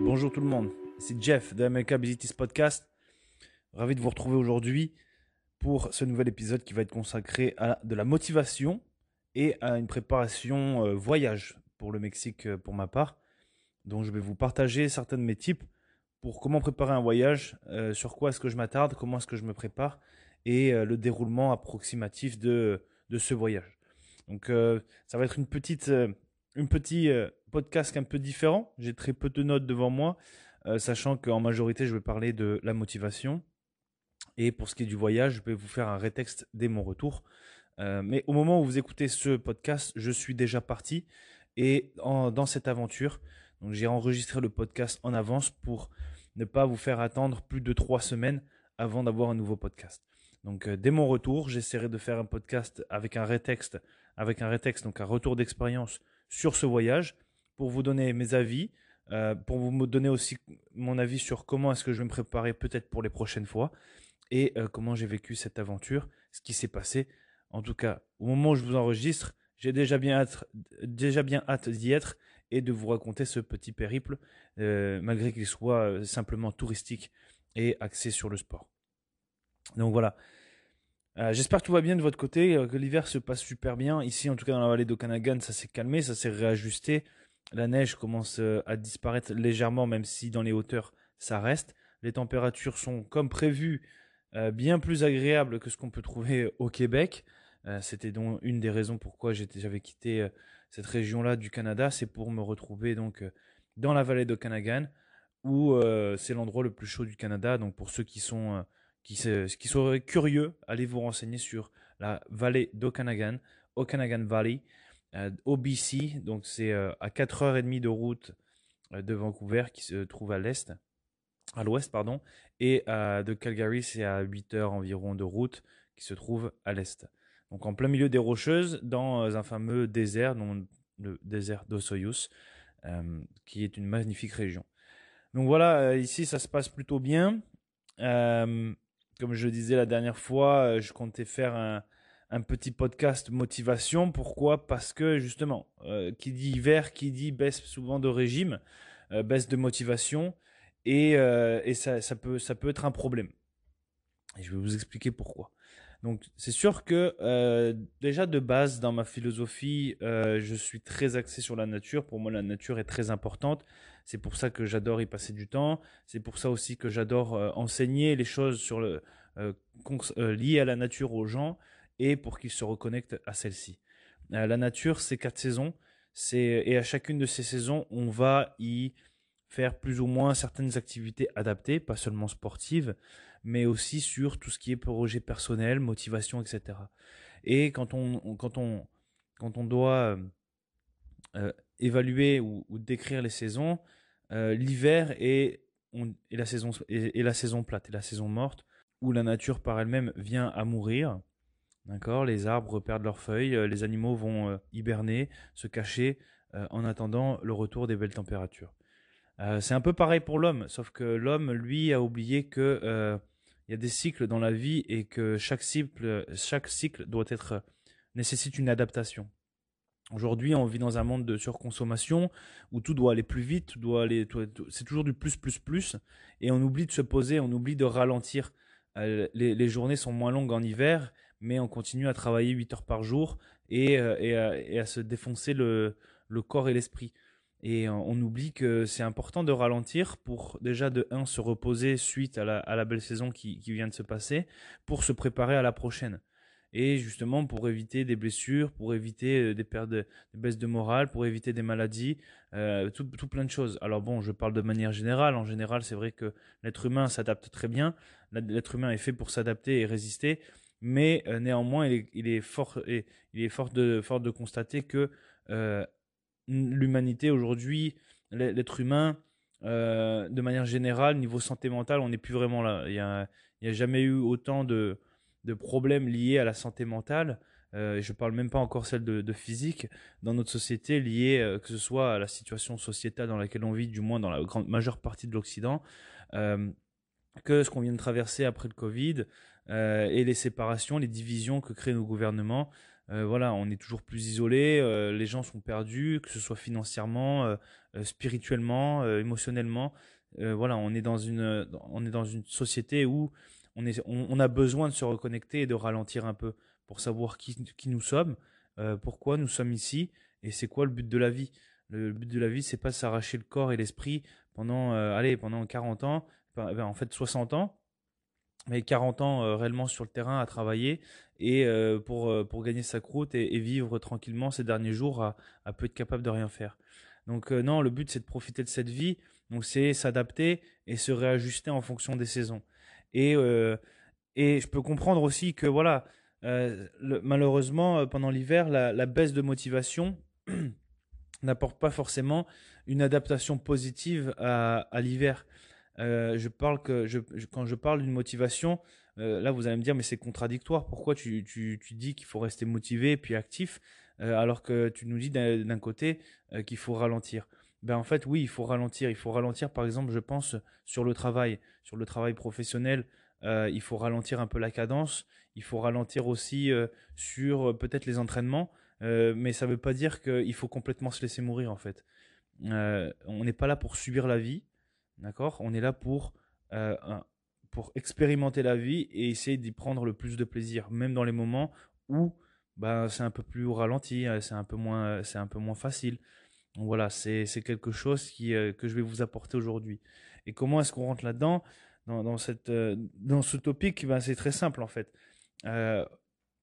Bonjour tout le monde, c'est Jeff de America Abilities Podcast. Ravi de vous retrouver aujourd'hui pour ce nouvel épisode qui va être consacré à de la motivation et à une préparation euh, voyage pour le Mexique euh, pour ma part. Donc je vais vous partager certains de mes tips pour comment préparer un voyage, euh, sur quoi est-ce que je m'attarde, comment est-ce que je me prépare et le déroulement approximatif de, de ce voyage. Donc ça va être une petite, une petit podcast un peu différent. J'ai très peu de notes devant moi, sachant qu'en majorité je vais parler de la motivation. Et pour ce qui est du voyage, je vais vous faire un rétexte dès mon retour. mais au moment où vous écoutez ce podcast, je suis déjà parti et dans cette aventure. J'ai enregistré le podcast en avance pour ne pas vous faire attendre plus de trois semaines avant d'avoir un nouveau podcast. Donc dès mon retour, j'essaierai de faire un podcast avec un rétexte, avec un rétexte, donc un retour d'expérience sur ce voyage, pour vous donner mes avis, pour vous donner aussi mon avis sur comment est-ce que je vais me préparer peut-être pour les prochaines fois et comment j'ai vécu cette aventure, ce qui s'est passé. En tout cas, au moment où je vous enregistre, j'ai déjà bien hâte, déjà bien hâte d'y être et de vous raconter ce petit périple, malgré qu'il soit simplement touristique et axé sur le sport. Donc voilà. J'espère que tout va bien de votre côté, que l'hiver se passe super bien. Ici, en tout cas dans la vallée d'Okanagan, ça s'est calmé, ça s'est réajusté. La neige commence à disparaître légèrement, même si dans les hauteurs, ça reste. Les températures sont comme prévu bien plus agréables que ce qu'on peut trouver au Québec. C'était donc une des raisons pourquoi j'avais quitté cette région-là du Canada, c'est pour me retrouver donc dans la vallée d'Okanagan, où c'est l'endroit le plus chaud du Canada. Donc pour ceux qui sont qui, qui seraient curieux, allez vous renseigner sur la vallée d'Okanagan, Okanagan Valley, au BC. Donc c'est à 4h30 de route de Vancouver qui se trouve à l'est, à l'ouest pardon, et de Calgary c'est à 8 h environ de route qui se trouve à l'est donc en plein milieu des Rocheuses, dans euh, un fameux désert, le désert d'Osoyus, euh, qui est une magnifique région. Donc voilà, euh, ici ça se passe plutôt bien. comme je le disais la dernière fois, je comptais faire un, petit podcast motivation. Pourquoi? Parce que justement, qui dit hiver, qui dit baisse souvent de régime, baisse de motivation, et, ça, peut, ça peut être un problème. Et je vais vous expliquer pourquoi. Donc c'est sûr que euh, déjà de base dans ma philosophie, euh, je suis très axé sur la nature. Pour moi, la nature est très importante. C'est pour ça que j'adore y passer du temps. C'est pour ça aussi que j'adore euh, enseigner les choses sur le, liées à la nature aux gens et pour qu'ils se reconnectent à celle-ci. la nature, c'est quatre saisons. et à chacune de ces saisons, on va y faire plus ou moins certaines activités adaptées, pas seulement sportives mais aussi sur tout ce qui est projet personnel, motivation, etc. Et quand on, quand on, quand on doit euh, euh, évaluer ou, décrire les saisons, euh, l'hiver est, la saison, est, la saison plate, et la saison morte, où la nature par elle-même vient à mourir. D'accord Les arbres perdent leurs feuilles, les animaux vont hiberner, se cacher en attendant le retour des belles températures. c'est un peu pareil pour l'homme, sauf que l'homme, lui, a oublié que il y a des cycles dans la vie et que chaque cycle, chaque cycle doit être nécessite une adaptation. Aujourd'hui, on vit dans un monde de surconsommation où tout doit aller plus vite, doit aller, c'est toujours du plus, plus, plus, et on oublie de se poser, on oublie de ralentir. Euh, les, journées sont moins longues en hiver, mais on continue à travailler 8 heures par jour et, euh, et, à, se défoncer le corps et l'esprit. Et on oublie que c'est important de ralentir pour déjà de 1 se reposer suite à la, belle saison qui, vient de se passer, pour se préparer à la prochaine. Et justement pour éviter des blessures, pour éviter euh, des pertes de, des baisses de morale, pour éviter des maladies, euh, tout, plein de choses. Alors bon, je parle de manière générale. En général, c'est vrai que l'être humain s'adapte très bien. L'être humain est fait pour s'adapter et résister. Mais euh, néanmoins, il est, fort, de, constater que l'humanité aujourd'hui, l'être humain, euh, de manière générale, niveau santé mentale, on n'est plus vraiment là. Il n'y a, jamais eu autant de, problèmes liés à la santé mentale. Euh, je ne parle même pas encore celle de, physique dans notre société liée euh, que ce soit à la situation sociétale dans laquelle on vit, du moins dans la grande majeure partie de l'Occident, que ce qu'on vient de traverser après le Covid et les séparations, les divisions que créent nos gouvernements voilà, on est toujours plus isolé, les gens sont perdus, que ce soit financièrement, spirituellement, émotionnellement. voilà, on est dans une, on est dans une société où on, est, on, a besoin de se reconnecter et de ralentir un peu pour savoir qui, qui nous sommes, pourquoi nous sommes ici et c'est quoi le but de la vie. Le but de la vie, c'est pas s'arracher le corps et l'esprit pendant, allez, pendant 40 ans, ben, en fait 60 ans, mais 40 ans euh, réellement sur le terrain à travailler et euh, pour, euh, pour gagner sa croûte et, vivre tranquillement ces derniers jours à, peu être capable de rien faire. Donc non, le but c'est de profiter de cette vie, donc c'est s'adapter et se réajuster en fonction des saisons. Et, et je peux comprendre aussi que voilà, malheureusement pendant l'hiver, la, baisse de motivation n'apporte pas forcément une adaptation positive à l'hiver. Euh, je parle que quand je parle d'une motivation, euh, là vous allez me dire mais c'est contradictoire. Pourquoi tu dis qu'il faut rester motivé et puis actif euh, alors que tu nous dis d'un côté qu'il faut ralentir? Ben en fait oui il faut ralentir. Il faut ralentir par exemple je pense sur le travail, sur le travail professionnel. il faut ralentir un peu la cadence. Il faut ralentir aussi sur peut-être les entraînements. mais ça ne veut pas dire qu'il faut complètement se laisser mourir en fait. on n'est pas là pour subir la vie. D'accord? On est là pour, euh, pour expérimenter la vie et essayer d'y prendre le plus de plaisir, même dans les moments où ben, c'est un peu plus ralenti, euh, c'est un, peu moins, c'est un peu moins facile. Donc voilà, c'est quelque chose qui, euh, que je vais vous apporter aujourd'hui. Et comment est-ce qu'on rentre là-dedans? Dans, dans ce topic ben, C'est très simple en fait.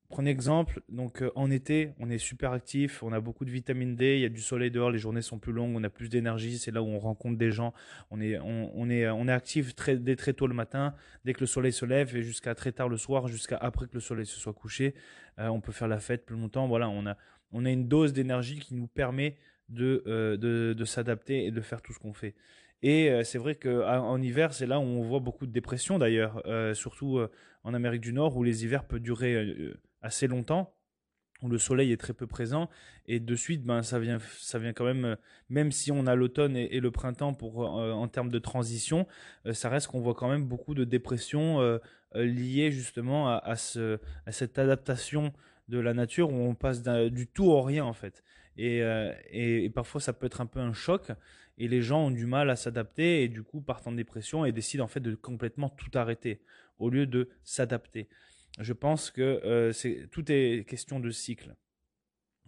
Prenez exemple, donc euh, en été, on est super actif, on a beaucoup de vitamine D, il y a du soleil dehors, les journées sont plus longues, on a plus d'énergie, c'est là où on rencontre des gens, on est, on, est, on est actif très, dès très tôt le matin, dès que le soleil se lève et jusqu'à très tard le soir, jusqu'à après que le soleil se soit couché, euh, on peut faire la fête plus longtemps. Voilà, on a, on a une dose d'énergie qui nous permet de, euh, de, s'adapter et de faire tout ce qu'on fait. Et c'est vrai qu'en hiver, c'est là où on voit beaucoup de dépression d'ailleurs, surtout en Amérique du Nord où les hivers peuvent durer assez longtemps où le soleil est très peu présent et de suite ben ça vient ça vient quand même euh, même si on a l'automne et, le printemps pour euh, en termes de transition euh, ça reste qu'on voit quand même beaucoup de dépressions liées justement à, ce, cette adaptation de la nature où on passe du tout au rien en fait. Et, et, parfois ça peut être un peu un choc et les gens ont du mal à s'adapter et du coup partent en dépression et décident en fait de complètement tout arrêter au lieu de s'adapter je pense que euh, tout est question de cycle.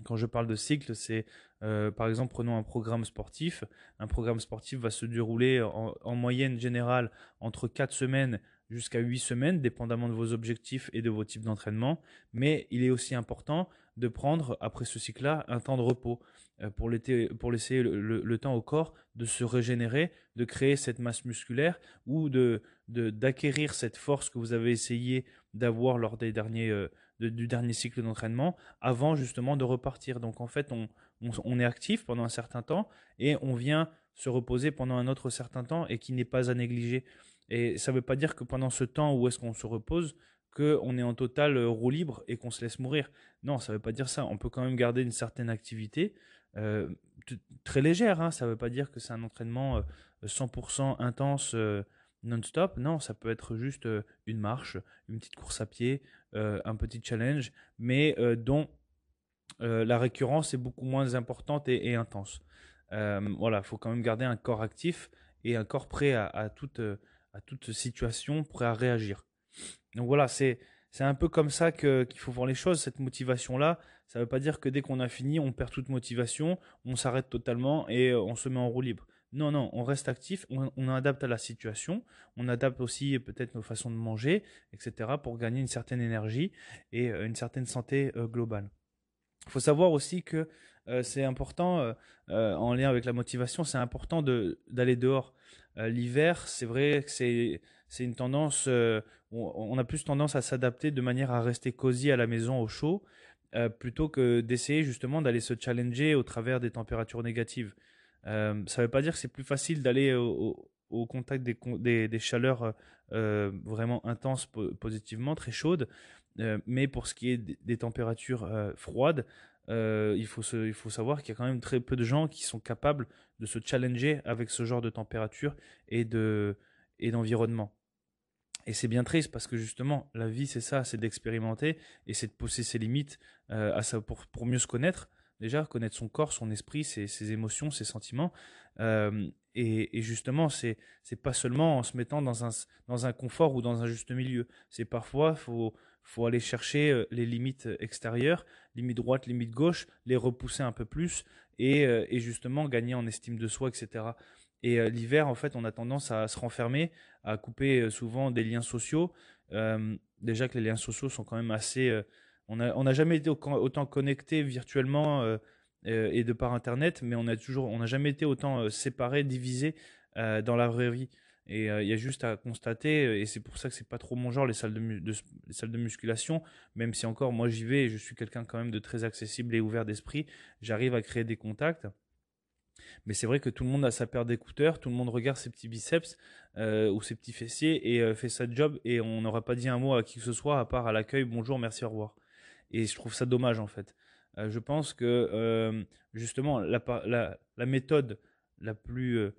Quand je parle de cycle, c'est euh, par exemple prenons un programme sportif. Un programme sportif va se dérouler en, moyenne générale entre 4 semaines jusqu'à 8 semaines, dépendamment de vos objectifs et de vos types d'entraînement. Mais il est aussi important de prendre, après ce cycle-là, un temps de repos euh, pour, laisser le, temps au corps de se régénérer, de créer cette masse musculaire ou d'acquérir cette force que vous avez essayé d'avoir lors des derniers, euh, du dernier cycle d'entraînement avant justement de repartir. Donc en fait, on, on, est actif pendant un certain temps et on vient se reposer pendant un autre certain temps et qui n'est pas à négliger. Et ça ne veut pas dire que pendant ce temps où est-ce qu'on se repose, qu'on est en total euh, roue libre et qu'on se laisse mourir. Non, ça ne veut pas dire ça. On peut quand même garder une certaine activité euh, très légère. Hein. Ça ne veut pas dire que c'est un entraînement 100% intense non-stop. Non, ça peut être juste euh, une marche, une petite course à pied, euh, un petit challenge, mais euh, dont la récurrence est beaucoup moins importante et, intense. voilà, il faut quand même garder un corps actif et un corps prêt à, toute, situation, prêt à réagir. Donc voilà, c'est c'est un peu comme ça qu'il faut voir les choses, cette motivation-là. Ça ne veut pas dire que dès qu'on a fini, on perd toute motivation, on s'arrête totalement et on se met en roue libre. Non, non, on reste actif, on, adapte à la situation, on adapte aussi peut-être nos façons de manger, etc., pour gagner une certaine énergie et euh, une certaine santé euh, globale. Il faut savoir aussi que euh, c'est important, en lien avec la motivation, c'est important d'aller dehors. L'hiver, c'est vrai que c'est une tendance, on, a plus tendance à s'adapter de manière à rester cosy à la maison au chaud, plutôt que d'essayer justement d'aller se challenger au travers des températures négatives. Euh, ça ne veut pas dire que c'est plus facile d'aller au, contact des, chaleurs euh, vraiment intenses positivement, très chaudes. Euh, mais pour ce qui est des, températures froides, il, faut savoir qu'il y a quand même très peu de gens qui sont capables de se challenger avec ce genre de température et d'environnement. Et c'est bien triste parce que justement, la vie, c'est ça, c'est d'expérimenter et c'est de pousser ses limites à ça pour mieux se connaître. Déjà, connaître son corps, son esprit, ses, émotions, ses sentiments. Euh, et, justement, c'est c'est pas seulement en se mettant dans un confort ou dans un juste milieu. C'est parfois faut faut aller chercher euh, les limites extérieures, limites droite, limites gauche, les repousser un peu plus et, justement gagner en estime de soi, etc. Et euh, l'hiver, en fait, on a tendance à se renfermer, à couper euh, souvent des liens sociaux. Euh, déjà que les liens sociaux sont quand même assez. On n'a jamais été autant connectés virtuellement et de par Internet, mais on a toujours, on n'a jamais été autant séparés, divisés dans la vraie vie. Et il y a juste à constater, et c'est pour ça que c'est pas trop mon genre les salles de, de, les salles de musculation, même si encore moi j'y vais, et je suis quelqu'un quand même de très accessible et ouvert d'esprit, j'arrive à créer des contacts. Mais c'est vrai que tout le monde a sa paire d'écouteurs, tout le monde regarde ses petits biceps euh, ou ses petits fessiers et euh, fait sa job et on n'aura pas dit un mot à qui que ce soit à part à l'accueil bonjour, merci, au revoir. Et je trouve ça dommage en fait. Euh, je pense que justement la, la, méthode la plus,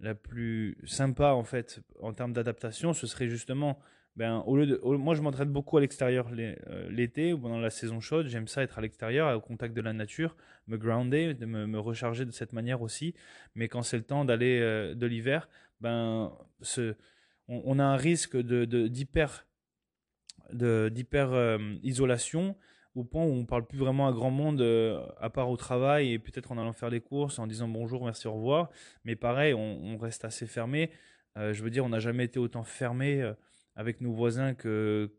la plus sympa en fait en termes d'adaptation, ce serait justement ben, au lieu de, moi je m'entraîne beaucoup à l'extérieur euh, l'été ou pendant la saison chaude. J'aime ça être à l'extérieur, au contact de la nature, me grounder, de me, recharger de cette manière aussi. Mais quand c'est le temps d'aller euh, de l'hiver, ben, on, a un risque d'hyper d'hyper euh, isolation au point où on parle plus vraiment à grand monde à part au travail et peut-être en allant faire les courses en disant bonjour, merci, au revoir. Mais pareil, on, reste assez fermé. je veux dire, on n'a jamais été autant fermé avec nos voisins que,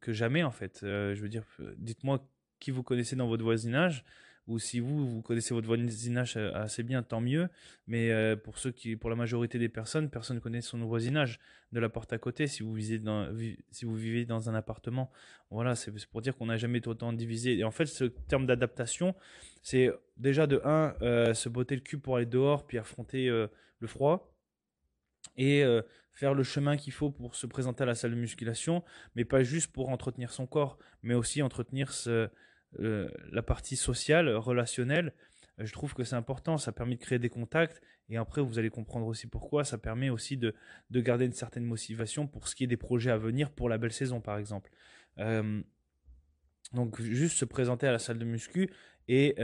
que jamais, en fait. Euh, je veux dire, dites-moi qui vous connaissez dans votre voisinage, ou si vous, vous connaissez votre voisinage assez bien, tant mieux. Mais euh, pour ceux qui, pour la majorité des personnes, personne ne connaît son voisinage de la porte à côté. Si vous vivez dans, si vous vivez dans un appartement, voilà, c'est pour dire qu'on n'a jamais autant divisé. Et en fait, ce terme d'adaptation, c'est déjà de un, euh, se botter le cul pour aller dehors, puis affronter le froid et euh, faire le chemin qu'il faut pour se présenter à la salle de musculation, mais pas juste pour entretenir son corps, mais aussi entretenir ce, euh, la partie sociale, relationnelle. Euh, je trouve que c'est important, ça permet de créer des contacts, et après vous allez comprendre aussi pourquoi, ça permet aussi de, de garder une certaine motivation pour ce qui est des projets à venir pour la belle saison par exemple. donc juste se présenter à la salle de muscu et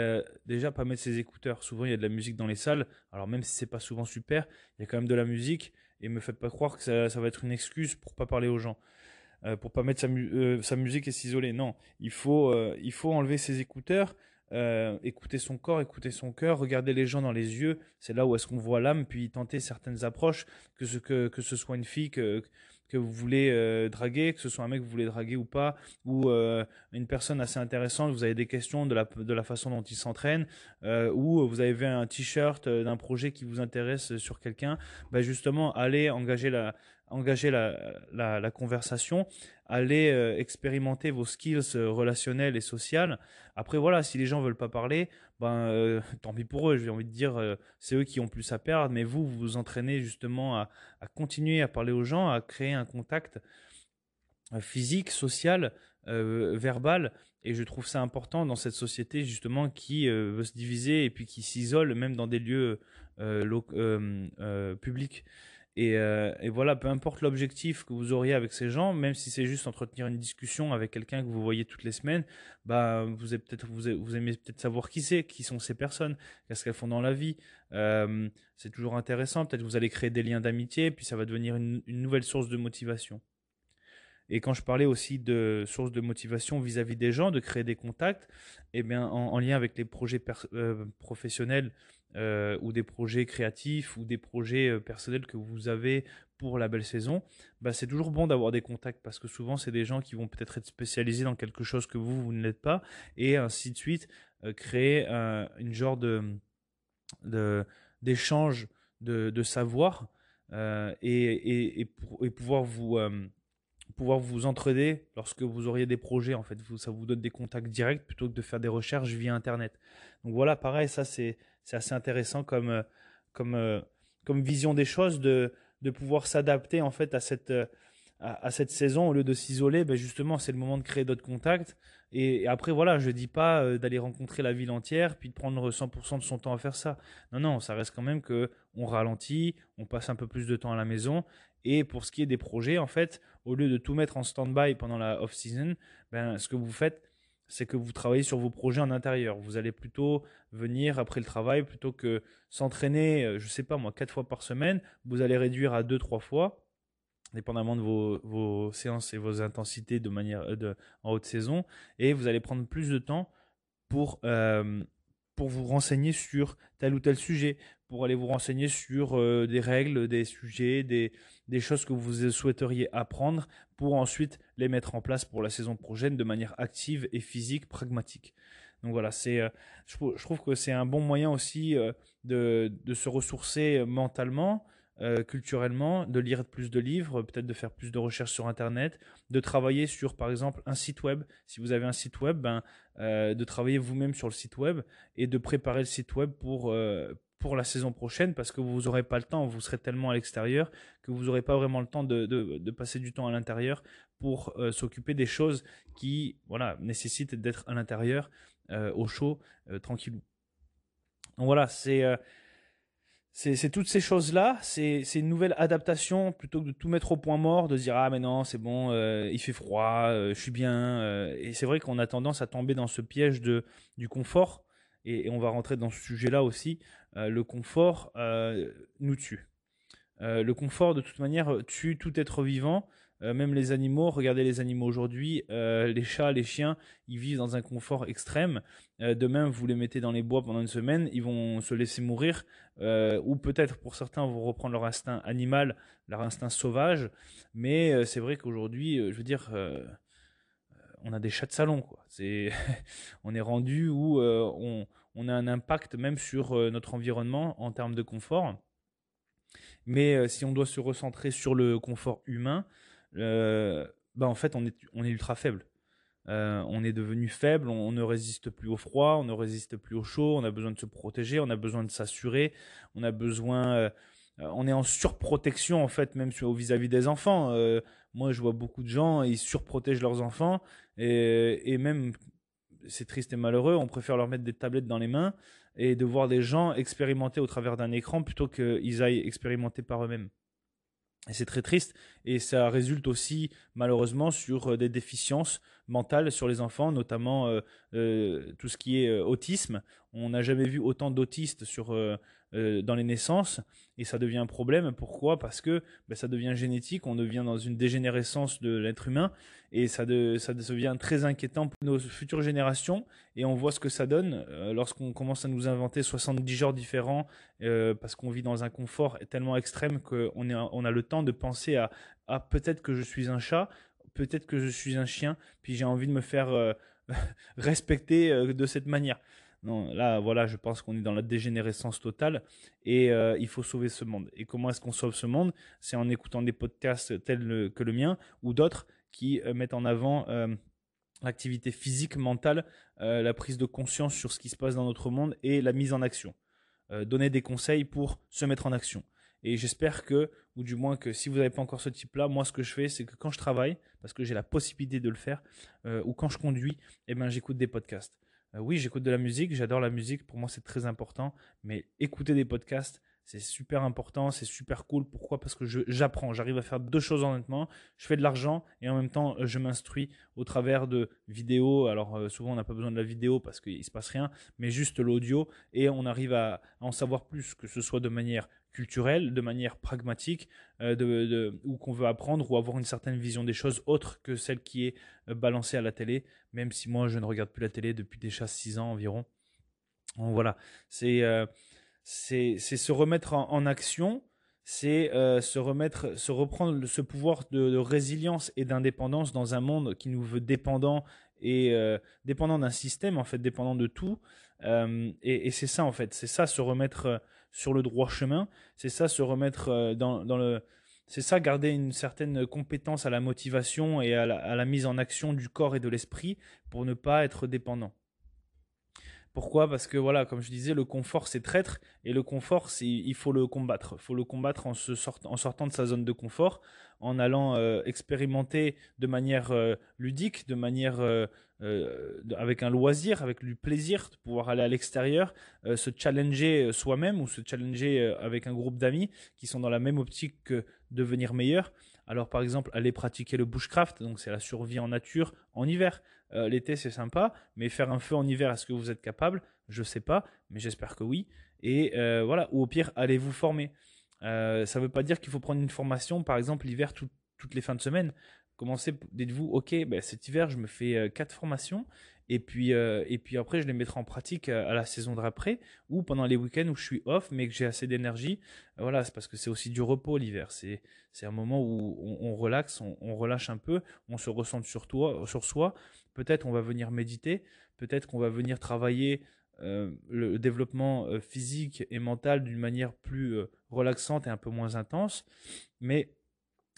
déjà pas mettre ses écouteurs. Souvent il y a de la musique dans les salles, alors même si c'est pas souvent super, il y a quand même de la musique et me faites pas croire que ça, ça va être une excuse pour pas parler aux gens. Euh, pour pas mettre sa, euh, sa musique et s'isoler. Non, il faut, euh, il faut enlever ses écouteurs, euh, écouter son corps, écouter son cœur, regarder les gens dans les yeux. C'est là où est-ce qu'on voit l'âme, puis tenter certaines approches, que ce, que, que ce soit une fille, que, que vous voulez draguer, que ce soit un mec que vous voulez draguer ou pas, ou une personne assez intéressante, vous avez des questions de la, de la façon dont il s'entraîne, ou vous avez vu un t-shirt d'un projet qui vous intéresse sur quelqu'un, bah justement, allez engager la, engager la, conversation, allez euh, expérimenter vos skills euh, relationnels et sociales. Après, voilà, si les gens veulent pas parler, ben, euh, tant pis pour eux, j'ai envie de dire, c'est eux qui ont plus à perdre, mais vous, vous vous entraînez justement à continuer à parler aux gens, à créer un contact physique, social, verbal, et je trouve ça important dans cette société justement qui veut se diviser et puis qui s'isole même dans des lieux publics. Euh, et, voilà, peu importe l'objectif que vous auriez avec ces gens, même si c'est juste entretenir une discussion avec quelqu'un que vous voyez toutes les semaines, bah vous aimez peut-être savoir qui c'est, qui sont ces personnes, qu'est-ce qu'elles font dans la vie. Euh, c'est toujours intéressant. Peut-être vous allez créer des liens d'amitié, puis ça va devenir une, nouvelle source de motivation. Et quand je parlais aussi de source de motivation vis-à-vis des gens, de créer des contacts, eh bien en, lien avec les projets euh, professionnels euh, ou des projets créatifs ou des projets euh, personnels que vous avez pour la belle saison, bah, c'est toujours bon d'avoir des contacts parce que souvent c'est des gens qui vont peut-être être spécialisés dans quelque chose que vous, vous ne l'êtes pas et ainsi de suite, euh, créer une genre de, d'échange de, de, savoir et, et, pour, et, pouvoir vous pouvoir vous entraider lorsque vous auriez des projets en fait. Ça vous donne des contacts directs plutôt que de faire des recherches via internet. Donc voilà pareil ça c'est c'est assez intéressant comme, euh, comme, euh, comme vision des choses de, de pouvoir s'adapter en fait à cette, euh, à, cette saison, au lieu de s'isoler, ben justement, c'est le moment de créer d'autres contacts. Et, après, voilà, je dis pas d'aller rencontrer la ville entière, puis de prendre 100% de son temps à faire ça. Non, non, ça reste quand même que on ralentit, on passe un peu plus de temps à la maison. Et pour ce qui est des projets, en fait, au lieu de tout mettre en stand-by pendant la off-season, ben, ce que vous faites, c'est que vous travaillez sur vos projets en intérieur. Vous allez plutôt venir après le travail, plutôt que s'entraîner, euh, je ne sais pas moi, quatre fois par semaine, vous allez réduire à deux, trois fois dépendamment de vos, séances et vos intensités de manière euh, en haute saison, et vous allez prendre plus de temps pour, euh, pour vous renseigner sur tel ou tel sujet, pour aller vous renseigner sur euh, des règles, des sujets, des, des choses que vous souhaiteriez apprendre, pour ensuite les mettre en place pour la saison prochaine de manière active et physique, pragmatique. Donc voilà, c'est, je, trouve que c'est un bon moyen aussi de, de se ressourcer mentalement, euh, culturellement, de lire plus de livres, peut-être de faire plus de recherches sur Internet, de travailler sur, par exemple, un site web. Si vous avez un site web, ben, euh, de travailler vous-même sur le site web et de préparer le site web pour, euh, pour la saison prochaine parce que vous n'aurez pas le temps, vous serez tellement à l'extérieur que vous n'aurez pas vraiment le temps de, de, passer du temps à l'intérieur pour s'occuper des choses qui voilà, nécessitent d'être à l'intérieur, au chaud, tranquillou. Donc voilà, c'est c'est toutes ces choses-là, c'est une nouvelle adaptation plutôt que de tout mettre au point mort, de dire ah mais non c'est bon, euh, il fait froid, euh, je suis bien. Euh. et c'est vrai qu'on a tendance à tomber dans ce piège de du confort et, on va rentrer dans ce sujet-là aussi. le confort nous tue. le confort de toute manière tue tout être vivant. Même les animaux, regardez les animaux aujourd'hui, les chats, les chiens, ils vivent dans un confort extrême. Euh, de même, vous les mettez dans les bois pendant une semaine, ils vont se laisser mourir, ou peut-être pour certains vont reprendre leur instinct animal, leur instinct sauvage. Mais c'est vrai qu'aujourd'hui, je veux dire, on a des chats de salon, on est rendu où on, a un impact même sur notre environnement en termes de confort. Mais si on doit se recentrer sur le confort humain, euh, bah en fait, on est ultra faible. Euh, on est devenu faible, on, ne résiste plus au froid, on ne résiste plus au chaud, on a besoin de se protéger, on a besoin de s'assurer, on a besoin, euh, on est en surprotection en fait, même vis-à-vis des enfants. moi, je vois beaucoup de gens, ils surprotègent leurs enfants et, et même, c'est triste et malheureux, on préfère leur mettre des tablettes dans les mains et de voir des gens expérimenter au travers d'un écran plutôt qu'ils aillent expérimenter par eux-mêmes. Et c'est très triste et ça résulte aussi malheureusement sur euh, des déficiences mentales sur les enfants, notamment euh, euh, tout ce qui est autisme. On n'a jamais vu autant d'autistes sur dans les naissances et ça devient un problème. Pourquoi? Parce que ben, ça devient génétique, on devient dans une dégénérescence de l'être humain et ça, ça devient très inquiétant pour nos futures générations et on voit ce que ça donne euh, lorsqu'on commence à nous inventer 70 genres différents euh, parce qu'on vit dans un confort tellement extrême qu'on on a le temps de penser à, peut-être que je suis un chat, peut-être que je suis un chien, puis j'ai envie de me faire euh, respecter de cette manière. Non, là, voilà, je pense qu'on est dans la dégénérescence totale et euh, il faut sauver ce monde. Et comment est-ce qu'on sauve ce monde? C'est en écoutant des podcasts tels que le mien ou d'autres qui euh, mettent en avant euh, l'activité physique, mentale, la prise de conscience sur ce qui se passe dans notre monde et la mise en action. donner des conseils pour se mettre en action. Et j'espère que, ou du moins que si vous n'avez pas encore ce type-là, moi ce que je fais, c'est que quand je travaille, parce que j'ai la possibilité de le faire, ou quand je conduis, eh ben, j'écoute des podcasts. Euh, oui, j'écoute de la musique, j'adore la musique, pour moi c'est très important, mais écouter des podcasts, c'est super important, c'est super cool. Pourquoi? Parce que j'apprends, j'arrive à faire deux choses honnêtement. Je fais de l'argent et en même temps, je m'instruis au travers de vidéos. Alors euh, souvent, on n'a pas besoin de la vidéo parce qu'il ne se passe rien, mais juste l'audio et on arrive à, en savoir plus, que ce soit de manière culturelle, de manière pragmatique, euh, de, ou qu'on veut apprendre ou avoir une certaine vision des choses autre que celle qui est euh, balancée à la télé, même si moi je ne regarde plus la télé depuis déjà 6 ans environ. Donc voilà, c'est euh, se remettre en, action, c'est se remettre, se reprendre ce pouvoir de, résilience et d'indépendance dans un monde qui nous veut dépendant et dépendant d'un système en fait, dépendant de tout. et c'est ça en fait, c'est ça se remettre sur le droit chemin. C'est ça, se remettre euh, dans, le. C'est ça, garder une certaine compétence à la motivation et à la, mise en action du corps et de l'esprit pour ne pas être dépendant. Pourquoi? Parce que voilà, comme je disais, le confort c'est traître et le confort il faut le combattre. Il faut le combattre en sortant de sa zone de confort, en allant euh, expérimenter de manière euh, ludique, de manière euh, avec un loisir, avec du plaisir, de pouvoir aller à l'extérieur, se challenger soi-même ou se challenger avec un groupe d'amis qui sont dans la même optique que devenir meilleur. Alors par exemple, aller pratiquer le bushcraft, donc c'est la survie en nature en hiver. Euh, l'été c'est sympa, mais faire un feu en hiver, est-ce que vous êtes capable? Je sais pas, mais j'espère que oui. Et euh, voilà, ou au pire, allez vous former. Euh, ça ne veut pas dire qu'il faut prendre une formation, par exemple l'hiver toutes les fins de semaine. Commencez, dites-vous, ok, ben, cet hiver je me fais quatre formations et puis, euh, et puis après, je les mettrai en pratique euh, à la saison d'après ou pendant les week-ends où je suis off, mais que j'ai assez d'énergie. Euh, voilà, c'est parce que c'est aussi du repos l'hiver. C'est, c'est un moment où on, relaxe, on, relâche un peu, on se ressent sur, toi, sur soi. Peut-être on va venir méditer, peut-être qu'on va venir travailler le développement physique et mental d'une manière plus relaxante et un peu moins intense. Mais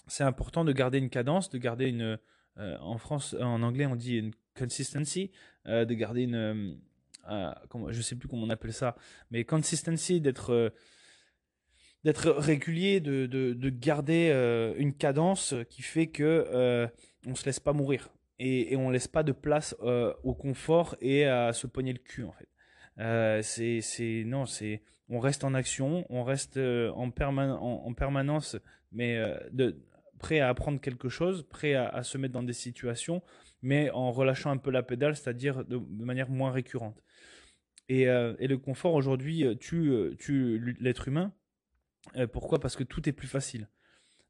c'est important de garder une cadence, de garder une. en France, en anglais, on dit une consistency, euh, de garder une, euh, euh, comment, je sais plus comment on appelle ça, mais consistency, d'être d'être régulier, de, de, de garder une cadence qui fait que on se laisse pas mourir et, et on laisse pas de place au confort et à se pogner le cul en fait. c'est non c'est on reste en action, on reste en, en, en, permanence, mais de, prêt à apprendre quelque chose, prêt à, se mettre dans des situations mais en relâchant un peu la pédale, c'est-à-dire de, manière moins récurrente. Et, euh, le confort aujourd'hui euh, tue, euh, tue l'être humain. pourquoi? Parce que tout est plus facile.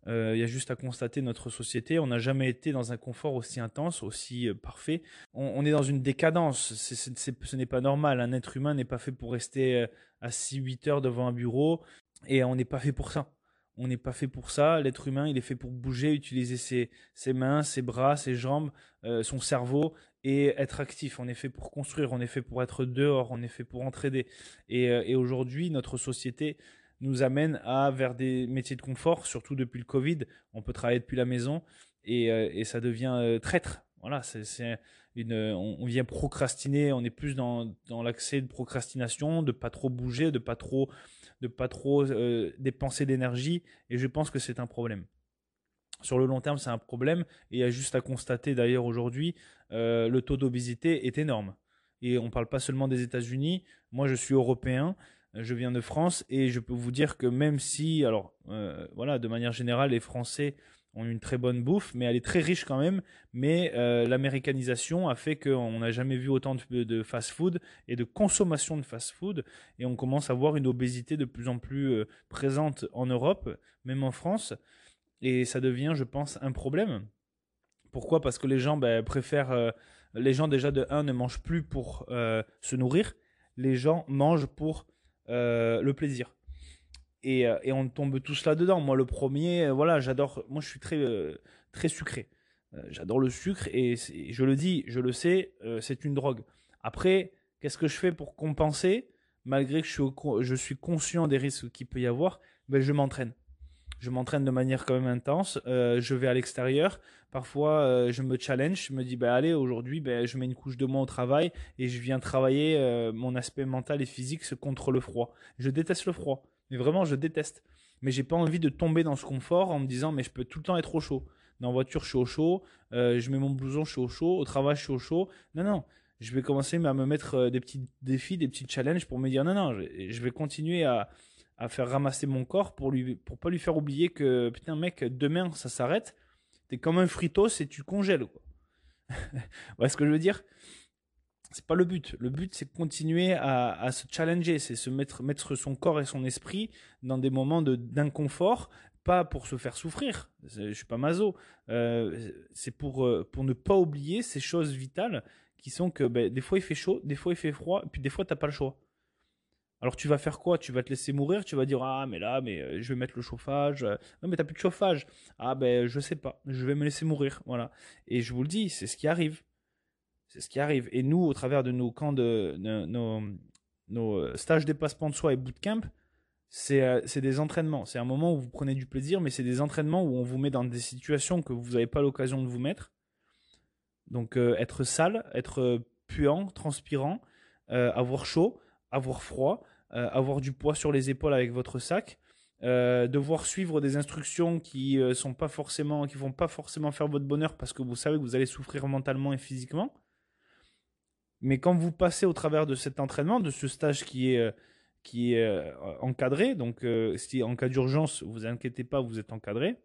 Il y a juste à constater notre société. On n'a jamais été dans un confort aussi intense, aussi parfait. On, est dans une décadence. ce n'est pas normal. Un être humain n'est pas fait pour rester assis 8 heures devant un bureau. Et on n'est pas fait pour ça. On n'est pas fait pour ça. L'être humain, il est fait pour bouger, utiliser ses, mains, ses bras, ses jambes, euh, son cerveau et être actif. On est fait pour construire, on est fait pour être dehors, on est fait pour entraider. Et, euh, et aujourd'hui, notre société nous amène à vers des métiers de confort, surtout depuis le Covid. On peut travailler depuis la maison et, euh, et ça devient traître. Voilà, c'est on, vient procrastiner, on est plus dans, dans l'accès de procrastination, de pas trop bouger, de pas trop de pas trop euh, dépenser d'énergie, et je pense que c'est un problème. Sur le long terme, c'est un problème, et il y a juste à constater d'ailleurs aujourd'hui, euh, le taux d'obésité est énorme. Et on ne parle pas seulement des États-Unis, moi je suis européen, je viens de France, et je peux vous dire que même si, alors euh, voilà, de manière générale, les Français ont une très bonne bouffe, mais elle est très riche quand même. Mais euh, l'américanisation a fait qu'on n'a jamais vu autant de, fast-food et de consommation de fast-food, et on commence à voir une obésité de plus en plus euh, présente en Europe, même en France, et ça devient, je pense, un problème. Pourquoi? Parce que les gens ben, préfèrent, euh, les gens déjà de 1 ne mangent plus pour se nourrir, les gens mangent pour le plaisir. Euh, et, on tombe tous là-dedans. Moi, le premier, euh, voilà, j'adore. Moi, je suis très, euh, très sucré. j'adore le sucre et, je le dis, je le sais, c'est une drogue. Après, qu'est-ce que je fais pour compenser? Malgré que je suis, je suis conscient des risques qu'il peut y avoir, ben, je m'entraîne. Je m'entraîne de manière quand même intense. je vais à l'extérieur. Parfois, je me challenge. Je me dis, ben, allez, aujourd'hui, ben, je mets une couche de moins au travail et je viens travailler mon aspect mental et physique contre le froid. Je déteste le froid. Mais vraiment, je déteste. Mais j'ai pas envie de tomber dans ce confort en me disant, mais je peux tout le temps être au chaud. Dans voiture, je suis au chaud. Euh, je mets mon blouson, je suis au chaud. Au travail, je suis au chaud. Non, non. Je vais commencer à me mettre euh, des petits défis, des petits challenges pour me dire, non, non, je vais continuer à, à faire ramasser mon corps pour lui, pour pas lui faire oublier que, putain, mec, demain, ça s'arrête. T'es comme un fritos et tu congèles, quoi. ouais, ce que je veux dire? C'est pas le but. Le but, c'est continuer à, se challenger, c'est se mettre, mettre son corps et son esprit dans des moments d'inconfort, pas pour se faire souffrir. Je suis pas maso. Euh, c'est pour, euh, pour ne pas oublier ces choses vitales qui sont que ben, des fois il fait chaud, des fois il fait froid, et puis des fois t'as pas le choix. Alors tu vas faire quoi? Tu vas te laisser mourir? Tu vas dire ah mais là mais euh, je vais mettre le chauffage. Non mais t'as plus de chauffage. Ah ben je sais pas. Je vais me laisser mourir. Voilà. Et je vous le dis, c'est ce qui arrive. C'est ce qui arrive. Et nous, au travers de nos camps de, nos, euh, stages dépassement de soi et bootcamp, euh, c'est des entraînements. C'est un moment où vous prenez du plaisir, mais c'est des entraînements où on vous met dans des situations que vous n'avez pas l'occasion de vous mettre. Donc euh, être sale, être puant, transpirant, avoir chaud, avoir froid, avoir du poids sur les épaules avec votre sac, devoir suivre des instructions qui sont pas forcément, qui vont pas forcément faire votre bonheur parce que vous savez que vous allez souffrir mentalement et physiquement. Mais quand vous passez au travers de cet entraînement, de ce stage qui est, qui est encadré, donc si en cas d'urgence, vous inquiétez pas, vous êtes encadré.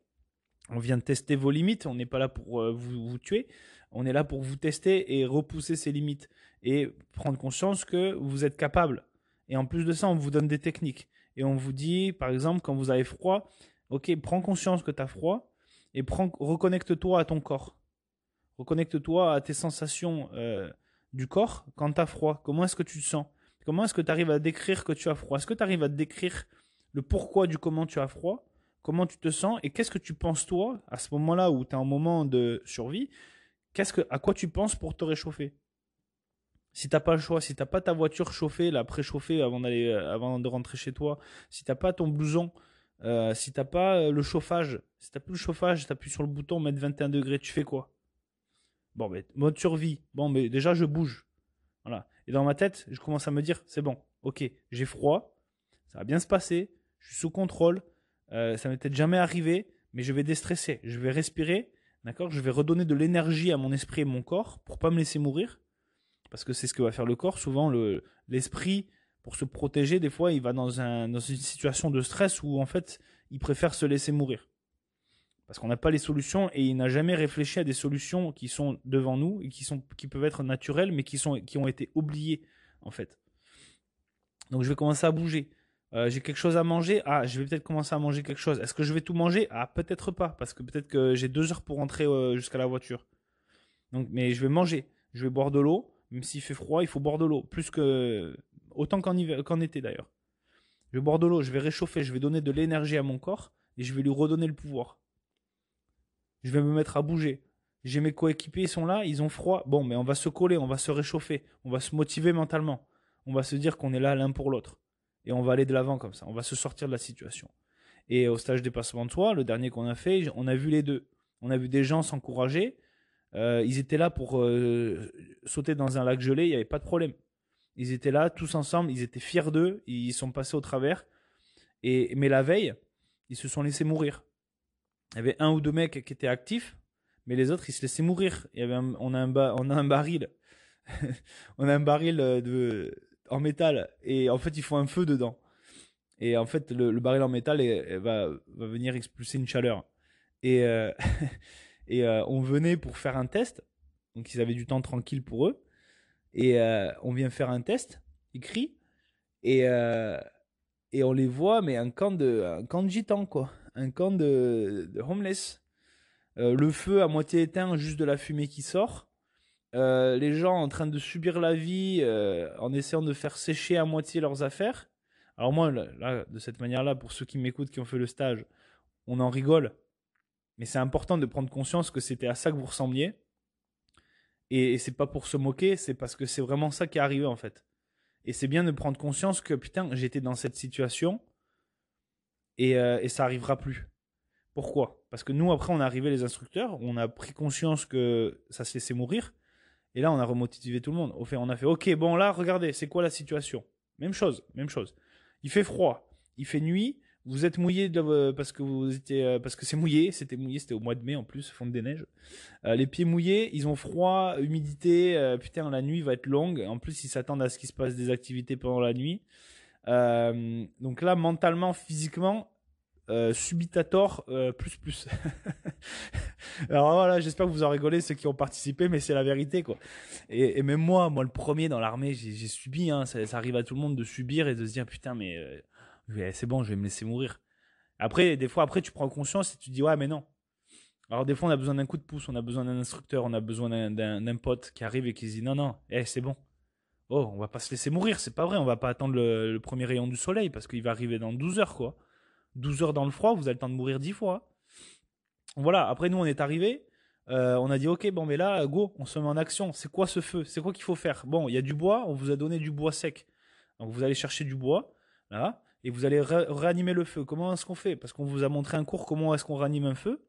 On vient de tester vos limites, on n'est pas là pour euh, vous, tuer, on est là pour vous tester et repousser ces limites et prendre conscience que vous êtes capable. Et en plus de ça, on vous donne des techniques. Et on vous dit, par exemple, quand vous avez froid, ok, prends conscience que tu as froid et reconnecte-toi à ton corps. Reconnecte-toi à tes sensations euh, du corps quand tu as froid? Comment est-ce que tu te sens? Comment est-ce que tu arrives à décrire que tu as froid? Est-ce que tu arrives à décrire le pourquoi du comment tu as froid? Comment tu te sens? Et qu'est-ce que tu penses toi à ce moment-là où tu es en moment de survie, qu'est-ce que à quoi tu penses pour te réchauffer? Si t'as pas le choix, si t'as pas ta voiture chauffée, la préchauffée avant d'aller, euh, avant de rentrer chez toi, si t'as pas ton blouson, euh, si t'as pas euh, le chauffage, si t'as plus le chauffage, t'appuies sur le bouton mettre 21 degrés, tu fais quoi? Bon, mais mode survie. Bon, mais déjà je bouge. Voilà. Et dans ma tête, je commence à me dire, c'est bon, ok, j'ai froid, ça va bien se passer, je suis sous contrôle, euh, ça m'était jamais arrivé, mais je vais déstresser, je vais respirer, d'accord Je vais redonner de l'énergie à mon esprit et mon corps pour pas me laisser mourir, parce que c'est ce que va faire le corps. Souvent, le l'esprit, pour se protéger, des fois, il va dans, dans une situation de stress où en fait, il préfère se laisser mourir. Parce qu'on n'a pas les solutions et il n'a jamais réfléchi à des solutions qui sont devant nous et qui, sont, qui peuvent être naturelles, mais qui, sont, qui ont été oubliées, en fait. Donc je vais commencer à bouger. Euh, j'ai quelque chose à manger. Ah, je vais peut-être commencer à manger quelque chose. Est-ce que je vais tout manger? Ah, peut-être pas, parce que peut-être que j'ai deux heures pour rentrer euh, jusqu'à la voiture. Donc, mais je vais manger. Je vais boire de l'eau. Même s'il fait froid, il faut boire de l'eau. Plus que. Autant qu'en, qu'en été d'ailleurs. Je vais boire de l'eau, je vais réchauffer, je vais donner de l'énergie à mon corps et je vais lui redonner le pouvoir. Je vais me mettre à bouger. J'ai mes coéquipiers, ils sont là, ils ont froid. Bon, mais on va se coller, on va se réchauffer, on va se motiver mentalement. On va se dire qu'on est là l'un pour l'autre et on va aller de l'avant comme ça. On va se sortir de la situation. Et au stage dépassement de soi, le dernier qu'on a fait, on a vu les deux. On a vu des gens s'encourager. Euh, ils étaient là pour euh, sauter dans un lac gelé, il n'y avait pas de problème. Ils étaient là tous ensemble, ils étaient fiers d'eux, ils sont passés au travers. Et, mais la veille, ils se sont laissés mourir. Il y avait un ou deux mecs qui étaient actifs, mais les autres, ils se laissaient mourir. Il on, a un baril. on a un baril de, en métal et en fait ils font un feu dedans. Et en fait le, baril en métal va, venir expulser une chaleur. Et, euh, euh, on venait pour faire un test. Donc ils avaient du temps tranquille pour eux. Et euh, on vient faire un test écrit. Et, et on les voit, mais un camp de, un camp de gitans, quoi. Un camp de, homeless. le feu à moitié éteint, juste de la fumée qui sort. Euh, les gens en train de subir la vie euh, en essayant de faire sécher à moitié leurs affaires. Alors moi, là, de cette manière-là, pour ceux qui m'écoutent, qui ont fait le stage, on en rigole. Mais c'est important de prendre conscience que c'était à ça que vous ressembliez. Et, c'est pas pour se moquer, c'est parce que c'est vraiment ça qui est arrivé en fait. Et c'est bien de prendre conscience que putain, j'étais dans cette situation et, euh, et ça arrivera plus. Pourquoi? Parce que nous, après, on est arrivé les instructeurs, on a pris conscience que ça se laissait mourir. Et là, on a remotivé tout le monde. Au fait, on a fait, ok, bon, là, regardez, c'est quoi la situation? Même chose, même chose. Il fait froid, il fait nuit, vous êtes mouillé parce que vous étiez, euh, parce que c'est mouillé, c'était mouillé, c'était au mois de mai en plus, fond des neiges. Euh, les pieds mouillés, ils ont froid, humidité, euh, putain, la nuit va être longue. En plus, ils s'attendent à ce qu'il se passe des activités pendant la nuit. Donc là, mentalement, physiquement, euh, Subitator euh, plus plus. Alors voilà, j'espère que vous en rigolez ceux qui ont participé, mais c'est la vérité quoi. Et, même moi, moi le premier dans l'armée, j'ai subi. Hein, ça, arrive à tout le monde de subir et de se dire putain mais euh, c'est bon, je vais me laisser mourir. Après, des fois après tu prends conscience et tu dis ouais mais non. Alors des fois on a besoin d'un coup de pouce, on a besoin d'un instructeur, on a besoin d'un pote qui arrive et qui se dit non non, eh, c'est bon. Oh, on va pas se laisser mourir, c'est pas vrai, on va pas attendre le, le premier rayon du soleil parce qu'il va arriver dans 12 heures quoi. 12 heures dans le froid, vous avez le temps de mourir 10 fois. Voilà, après nous on est arrivé, euh, on a dit ok bon mais là go, on se met en action. C'est quoi ce feu? C'est quoi qu'il faut faire? Bon, il y a du bois, on vous a donné du bois sec. Donc vous allez chercher du bois, là, et vous allez réanimer le feu. Comment est-ce qu'on fait? Parce qu'on vous a montré un cours comment est-ce qu'on réanime un feu.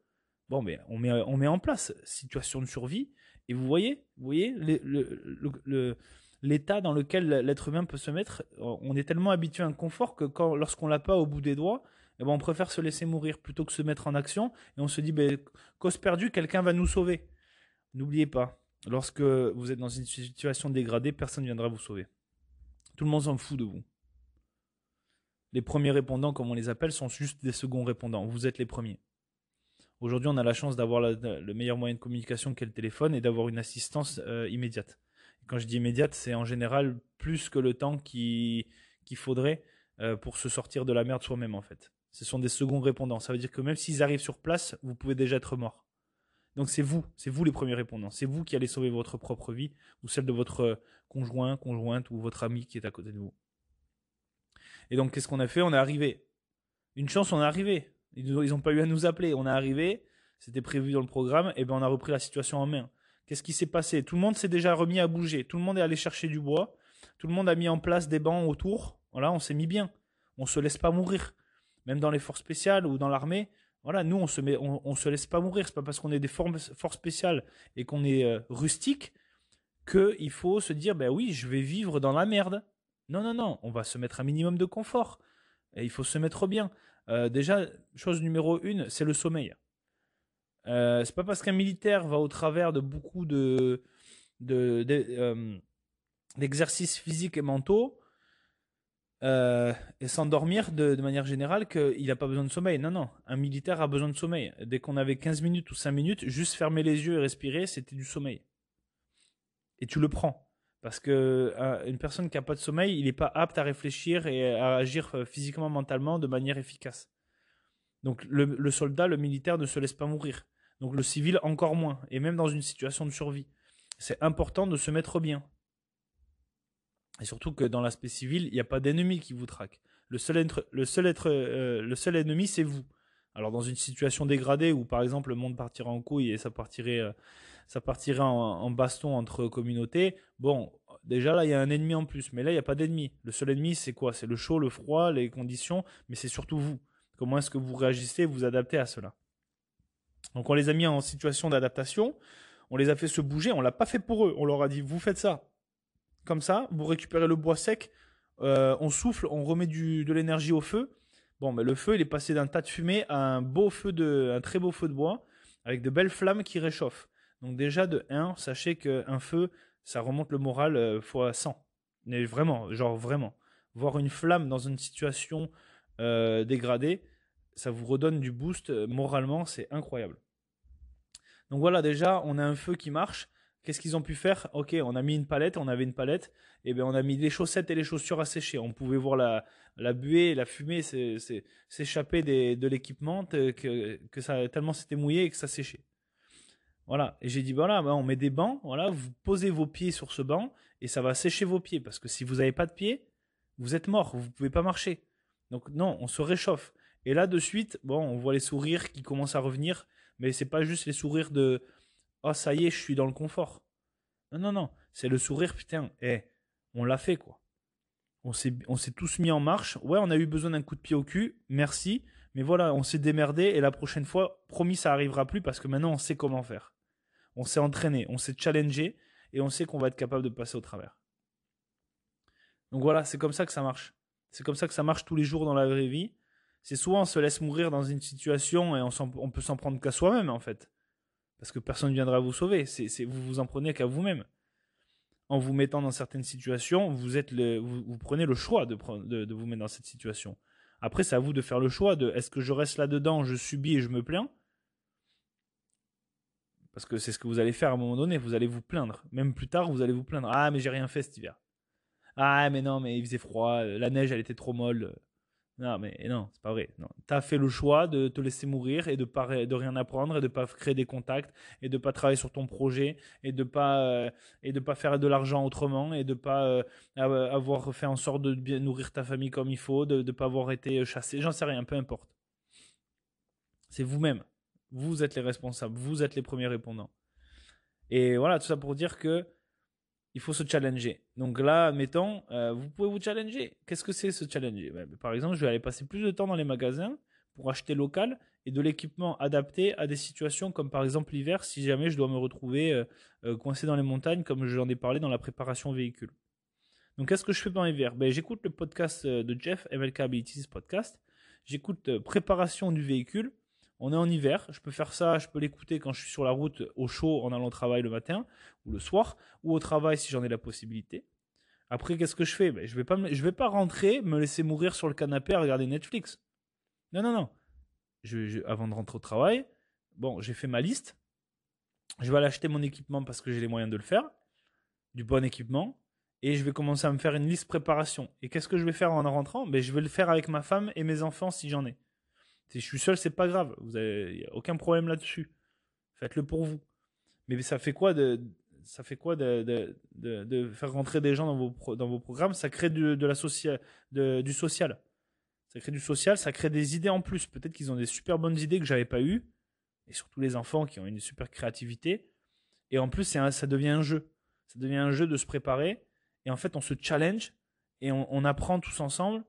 Bon mais on met, on met en place situation de survie. Et vous voyez, vous voyez le, l'état dans lequel l'être humain peut se mettre. On est tellement habitué à un confort que quand, lorsqu'on l'a pas au bout des doigts, eh ben on préfère se laisser mourir plutôt que se mettre en action. Et on se dit, ben, cause perdue, quelqu'un va nous sauver. N'oubliez pas, lorsque vous êtes dans une situation dégradée, personne ne viendra vous sauver. Tout le monde s'en fout de vous. Les premiers répondants, comme on les appelle, sont juste des seconds répondants. Vous êtes les premiers. Aujourd'hui, on a la chance d'avoir le meilleur moyen de communication qu'est le téléphone et d'avoir une assistance euh, immédiate. Quand je dis immédiate, c'est en général plus que le temps qu'il faudrait euh, pour se sortir de la merde soi-même en fait. Ce sont des seconds répondants. Ça veut dire que même s'ils arrivent sur place, vous pouvez déjà être mort. Donc c'est vous, c'est vous les premiers répondants. C'est vous qui allez sauver votre propre vie ou celle de votre conjoint, conjointe ou votre ami qui est à côté de vous. Et donc qu'est-ce qu'on a fait? On est arrivé. Une chance, on est arrivé. Ils n'ont pas eu à nous appeler. On est arrivé, c'était prévu dans le programme, et ben on a repris la situation en main. Qu'est-ce qui s'est passé? Tout le monde s'est déjà remis à bouger. Tout le monde est allé chercher du bois. Tout le monde a mis en place des bancs autour. Voilà, on s'est mis bien. On se laisse pas mourir. Même dans les forces spéciales ou dans l'armée, voilà, nous on se met, on, se laisse pas mourir. C'est pas parce qu'on est des forces, spéciales et qu'on est euh, rustique que il faut se dire ben oui, je vais vivre dans la merde. Non non non, on va se mettre un minimum de confort. Et il faut se mettre bien. Euh, déjà, chose numéro une, c'est le sommeil. Euh, c'est pas parce qu'un militaire va au travers de beaucoup de, euh, d'exercices physiques et mentaux et s'endormir de, manière générale qu'il n'a pas besoin de sommeil. Non, non, un militaire a besoin de sommeil. Dès qu'on avait 15 minutes ou 5 minutes, juste fermer les yeux et respirer, c'était du sommeil. Et tu le prends. Parce que une personne qui n'a pas de sommeil, il n'est pas apte à réfléchir et à agir euh, physiquement, mentalement de manière efficace. Donc le, soldat, le militaire ne se laisse pas mourir. Donc le civil encore moins. Et même dans une situation de survie. C'est important de se mettre bien. Et surtout que dans l'aspect civil, il n'y a pas d'ennemi qui vous traque. Le seul, être, le seul, être, euh, le seul ennemi, c'est vous. Alors dans une situation dégradée où par exemple le monde partirait en couille et ça partirait, euh, ça partirait en, baston entre communautés, bon, déjà là il y a un ennemi en plus, mais là il n'y a pas d'ennemi. Le seul ennemi c'est quoi? C'est le chaud, le froid, les conditions, mais c'est surtout vous. Comment est-ce que vous réagissez, vous adaptez à cela? Donc on les a mis en situation d'adaptation, on les a fait se bouger, on l'a pas fait pour eux, on leur a dit vous faites ça comme ça, vous récupérez le bois sec, euh, on souffle, on remet de l'énergie au feu. Bon, mais le feu, il est passé d'un tas de fumée à un beau feu de, un très beau feu de bois avec de belles flammes qui réchauffent. Donc déjà de 1, sachez qu'un feu, ça remonte le moral euh, fois 100. Mais vraiment, genre vraiment. Voir une flamme dans une situation euh, dégradée, ça vous redonne du boost euh, moralement, c'est incroyable. Donc voilà, déjà, on a un feu qui marche. Qu'est-ce qu'ils ont pu faire? Ok, on a mis une palette, on avait une palette, et bien on a mis les chaussettes et les chaussures à sécher. On pouvait voir la, la buée, la fumée s'échapper de l'équipement, que, que ça, tellement c'était mouillé et que ça séchait. Voilà. Et j'ai dit, voilà, bah, on met des bancs, voilà, vous posez vos pieds sur ce banc et ça va sécher vos pieds. Parce que si vous n'avez pas de pieds, vous êtes mort, vous ne pouvez pas marcher. Donc non, on se réchauffe. Et là, de suite, bon, on voit les sourires qui commencent à revenir, mais c'est pas juste les sourires de Oh, ça y est, je suis dans le confort. Non, non, non. C'est le sourire, putain, eh, on l'a fait, quoi. On s'est, tous mis en marche. Ouais, on a eu besoin d'un coup de pied au cul, merci. Mais voilà, on s'est démerdé et la prochaine fois, promis, ça arrivera plus parce que maintenant on sait comment faire on s'est entraîné, on s'est challengé et on sait qu'on va être capable de passer au travers. Donc voilà, c'est comme ça que ça marche. C'est comme ça que ça marche tous les jours dans la vraie vie. C'est souvent on se laisse mourir dans une situation et on, peut s'en prendre qu'à soi-même en fait. Parce que personne ne viendra vous sauver. Vous vous en prenez qu'à vous-même. En vous mettant dans certaines situations, vous, prenez le choix de, vous mettre dans cette situation. Après, c'est à vous de faire le choix de est-ce que je reste là-dedans, je subis et je me plains? Parce que c'est ce que vous allez faire à un moment donné, vous allez vous plaindre. Même plus tard, vous allez vous plaindre. Ah, mais j'ai rien fait cet hiver. Ah, mais non, mais il faisait froid, la neige, elle était trop molle. Non, mais non, c'est pas vrai. Tu as fait le choix de te laisser mourir et de pas de rien apprendre et de pas créer des contacts et de pas travailler sur ton projet et de pas euh, et de pas faire de l'argent autrement et de pas euh, avoir fait en sorte de nourrir ta famille comme il faut, de ne pas avoir été chassé, j'en sais rien, peu importe. C'est vous-même. Vous êtes les responsables, vous êtes les premiers répondants. Et voilà, tout ça pour dire que il faut se challenger. Donc là, mettons, euh, vous pouvez vous challenger. Qu'est-ce que c'est se challenger? Ben, Par exemple, je vais aller passer plus de temps dans les magasins pour acheter local et de l'équipement adapté à des situations comme par exemple l'hiver, si jamais je dois me retrouver euh, euh, coincé dans les montagnes, comme j'en ai parlé dans la préparation véhicule. Donc, qu'est-ce que je fais pendant l'hiver? Ben, J'écoute le podcast de Jeff, MLK Abilities Podcast. J'écoute préparation du véhicule. On est en hiver, je peux faire ça, je peux l'écouter quand je suis sur la route au chaud en allant au travail le matin ou le soir, ou au travail si j'en ai la possibilité. Après, qu'est-ce que je fais? Ben, Je vais je vais pas rentrer, me laisser mourir sur le canapé à regarder Netflix. Non, non, non. Je, avant de rentrer au travail, bon, j'ai fait ma liste. Je vais aller acheter mon équipement parce que j'ai les moyens de le faire, du bon équipement et je vais commencer à me faire une liste préparation. Et qu'est-ce que je vais faire en rentrant? Ben, Je vais le faire avec ma femme et mes enfants si j'en ai. Si je suis seul, c'est pas grave. Vous avez aucun problème là-dessus. Faites-le pour vous. Mais ça fait quoi de ça fait quoi de, de, faire rentrer des gens dans vos, dans vos programmes? Ça crée du, de la social, du social. Ça crée du social, ça crée des idées en plus. Peut-être qu'ils ont des super bonnes idées que j'avais pas eues. Et surtout les enfants qui ont une super créativité. Et en plus, un, ça devient un jeu. Ça devient un jeu de se préparer et en fait on se challenge et on, apprend tous ensemble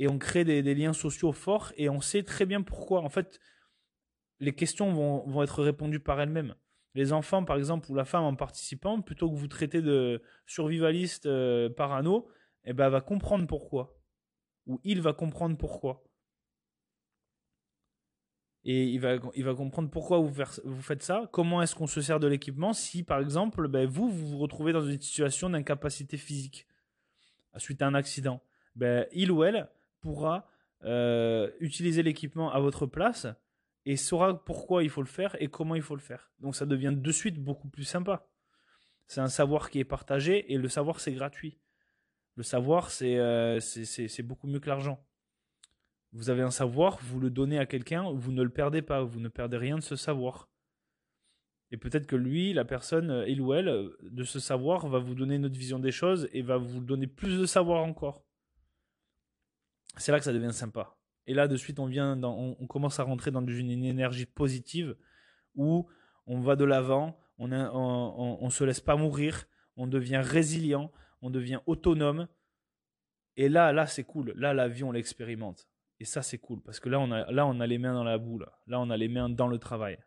et on crée des, liens sociaux forts et on sait très bien pourquoi. En fait, les questions vont, être répondues par elles-mêmes. Les enfants, par exemple, ou la femme en participant, plutôt que vous traiter de survivaliste euh, parano, eh ben, va comprendre pourquoi. Ou il va comprendre pourquoi. Et il va, il va comprendre pourquoi vous, vous faites ça, comment est-ce qu'on se sert de l'équipement si, par exemple, ben, vous, vous vous retrouvez dans une situation d'incapacité physique suite à un accident. Ben, il ou elle pourra euh, utiliser l'équipement à votre place et saura pourquoi il faut le faire et comment il faut le faire. Donc ça devient de suite beaucoup plus sympa. C'est un savoir qui est partagé et le savoir c'est gratuit. Le savoir c'est euh, beaucoup mieux que l'argent. Vous avez un savoir, vous le donnez à quelqu'un, vous ne le perdez pas, vous ne perdez rien de ce savoir. Et peut-être que lui, la personne, euh, il ou elle, de ce savoir, va vous donner une autre vision des choses et va vous donner plus de savoir encore. C'est là que ça devient sympa. Et là, de suite, on, vient on, commence à rentrer dans une, énergie positive où on va de l'avant, on ne se laisse pas mourir, on devient résilient, on devient autonome. Et là, là, c'est cool. Là, la vie, on l'expérimente. Et ça, c'est cool parce que là on, a, là, on a les mains dans la boue. Là, on a les mains dans le travail.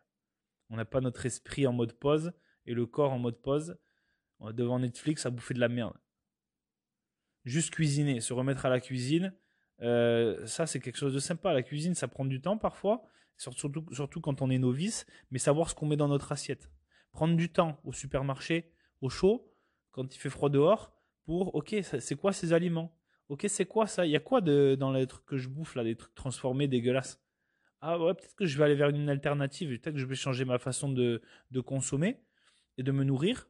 On n'a pas notre esprit en mode pause et le corps en mode pause. Devant Netflix à bouffer de la merde. Juste cuisiner, se remettre à la cuisine, euh, ça c'est quelque chose de sympa. La cuisine, ça prend du temps parfois, surtout, surtout quand on est novice, mais savoir ce qu'on met dans notre assiette. Prendre du temps au supermarché, au chaud, quand il fait froid dehors, pour, ok, c'est quoi ces aliments? Ok, c'est quoi ça? Il y a quoi de, dans les trucs que je bouffe là, des trucs transformés dégueulasses? Ah ouais, peut-être que je vais aller vers une alternative. Peut-être que je vais changer ma façon de, de consommer et de me nourrir.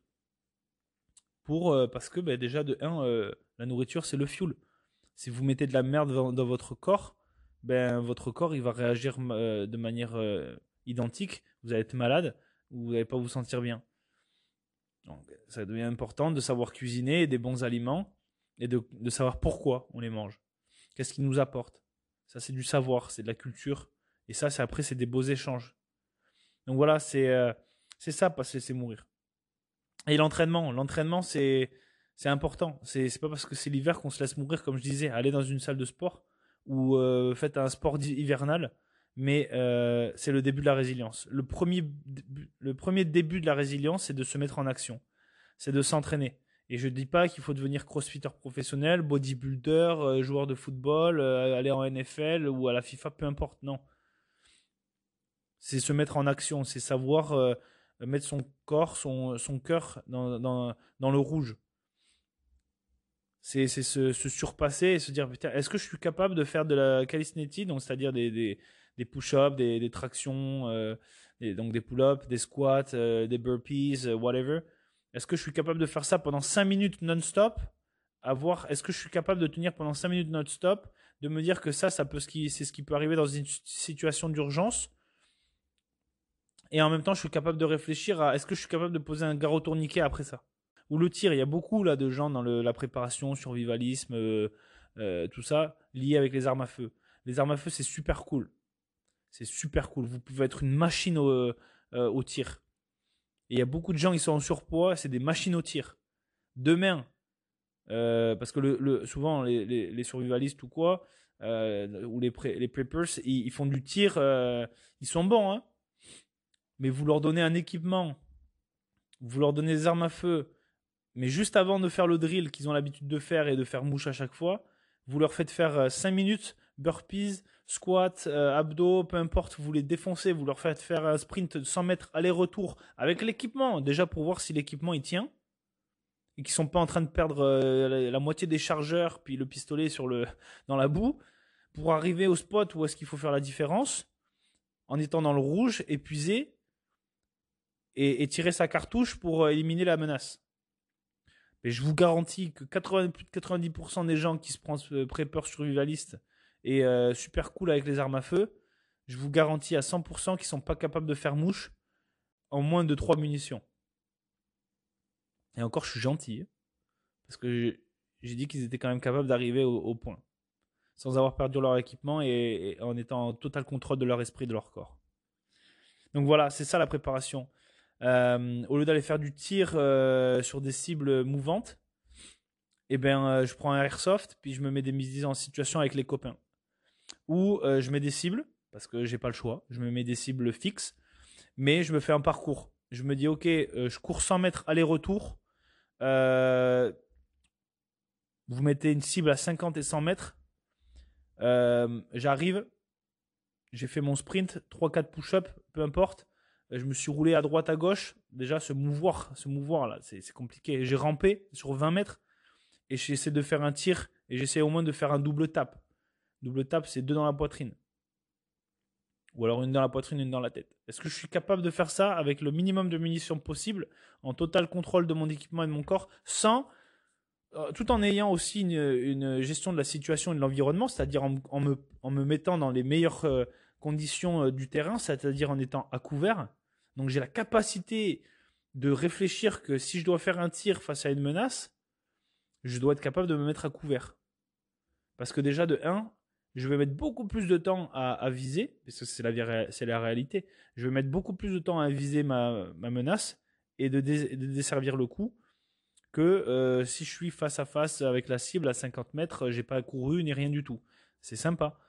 Pour, euh, parce que ben, déjà, de un, euh, la nourriture, c'est le fuel. Si vous mettez de la merde dans, votre corps, ben, votre corps il va réagir euh, de manière identique. Vous allez être malade ou vous n'allez pas vous sentir bien. Donc, ça devient important de savoir cuisiner des bons aliments et de, savoir pourquoi on les mange. Qu'est-ce qu'ils nous apportent? Ça, c'est du savoir, c'est de la culture. Et ça, c'est après, c'est des beaux échanges. Donc voilà, c'est euh, c'est ça, pas c'est mourir. Et l'entraînement, l'entraînement, c'est c'est important. C'est pas parce que c'est l'hiver qu'on se laisse mourir, comme je disais. Aller dans une salle de sport ou euh, faites un sport hivernal, mais euh, c'est le début de la résilience. Le premier le premier début de la résilience, c'est de se mettre en action, c'est de s'entraîner. Et je ne dis pas qu'il faut devenir crossfitter professionnel, bodybuilder, euh, joueur de football, euh, aller en NFL ou à la FIFA, peu importe. Non. C'est se mettre en action, c'est savoir mettre son corps, son, cœur dans le rouge. C'est se, se, surpasser et se dire est-ce que je suis capable de faire de la calisthenics, donc c'est-à-dire des, des, des push-ups, des, des, tractions, donc des pull-ups, des squats, des burpees, whatever. Est-ce que je suis capable de faire ça pendant 5 minutes non-stop? Voir, est-ce que je suis capable de tenir pendant 5 minutes non-stop, de me dire que ça, ça peut, c'est ce qui peut arriver dans une situation d'urgence. Et en même temps, je suis capable de réfléchir à est-ce que je suis capable de poser un garrot tourniquet après ça? Ou le tir, il y a beaucoup là de gens dans la préparation, survivalisme, euh, euh, tout ça, lié avec les armes à feu. Les armes à feu, c'est super cool. C'est super cool. Vous pouvez être une machine au euh, tir. Et il y a beaucoup de gens qui sont en surpoids, c'est des machines au tir. Demain, parce que souvent les, survivalistes ou quoi, ou les, les preppers, ils, font du tir, ils sont bons, hein. Mais vous leur donnez un équipement, vous leur donnez des armes à feu, Mais juste avant de faire le drill qu'ils ont l'habitude de faire et de faire mouche à chaque fois, vous leur faites faire 5 minutes burpees, squat, abdos, peu importe, vous les défoncez, vous leur faites faire un sprint de 100 mètres aller-retour avec l'équipement, déjà pour voir si l'équipement il tient et qu'ils sont pas en train de perdre euh, la, moitié des chargeurs puis le pistolet dans la boue pour arriver au spot où est-ce qu'il faut faire la différence en étant dans le rouge, épuisé et, tirer sa cartouche pour euh, éliminer la menace. Mais je vous garantis que 80, plus de 90% des gens qui se prennent euh, prepper survivaliste et super cool avec les armes à feu, je vous garantis à 100% qu'ils sont pas capables de faire mouche en moins de 3 munitions. Et encore, je suis gentil. Hein, parce que j'ai dit qu'ils étaient quand même capables d'arriver au, point. Sans avoir perdu leur équipement et, en étant en total contrôle de leur esprit, de leur corps. Donc voilà, c'est ça la préparation. Euh, au lieu d'aller faire du tir euh, sur des cibles mouvantes, eh ben, euh, je prends un airsoft, puis je me mets des mises en situation avec les copains. Ou je mets des cibles, parce que j'ai pas le choix. Je me mets des cibles fixes, mais je me fais un parcours. Je me dis, ok, je cours 100 mètres aller-retour vous mettez une cible à 50 et 100 mètres. J'arrive, j'ai fait mon sprint, 3-4 push-up, peu importe. Je me suis roulé à droite, à gauche. Déjà, se mouvoir, se mouvoir là, c'est compliqué. J'ai rampé sur 20 mètres et j'essaie de faire un tir et j'essaie au moins de faire un double tap. Double tap, c'est deux dans la poitrine. Ou alors une dans la poitrine, une dans la tête. Est-ce que je suis capable de faire ça avec le minimum de munitions possible, en total contrôle de mon équipement et de mon corps, sans, euh, tout en ayant aussi une, gestion de la situation et de l'environnement, c'est-à-dire en, me, mettant dans les meilleures euh, conditions euh, du terrain, c'est-à-dire en étant à couvert. Donc j'ai la capacité de réfléchir que si je dois faire un tir face à une menace, je dois être capable de me mettre à couvert. Parce que déjà de 1, je vais mettre beaucoup plus de temps à, viser, parce que c'est la, réalité, je vais mettre beaucoup plus de temps à viser ma, menace et de, desservir le coup que euh, si je suis face à face avec la cible à 50 mètres, j'ai pas couru ni rien du tout. C'est sympa.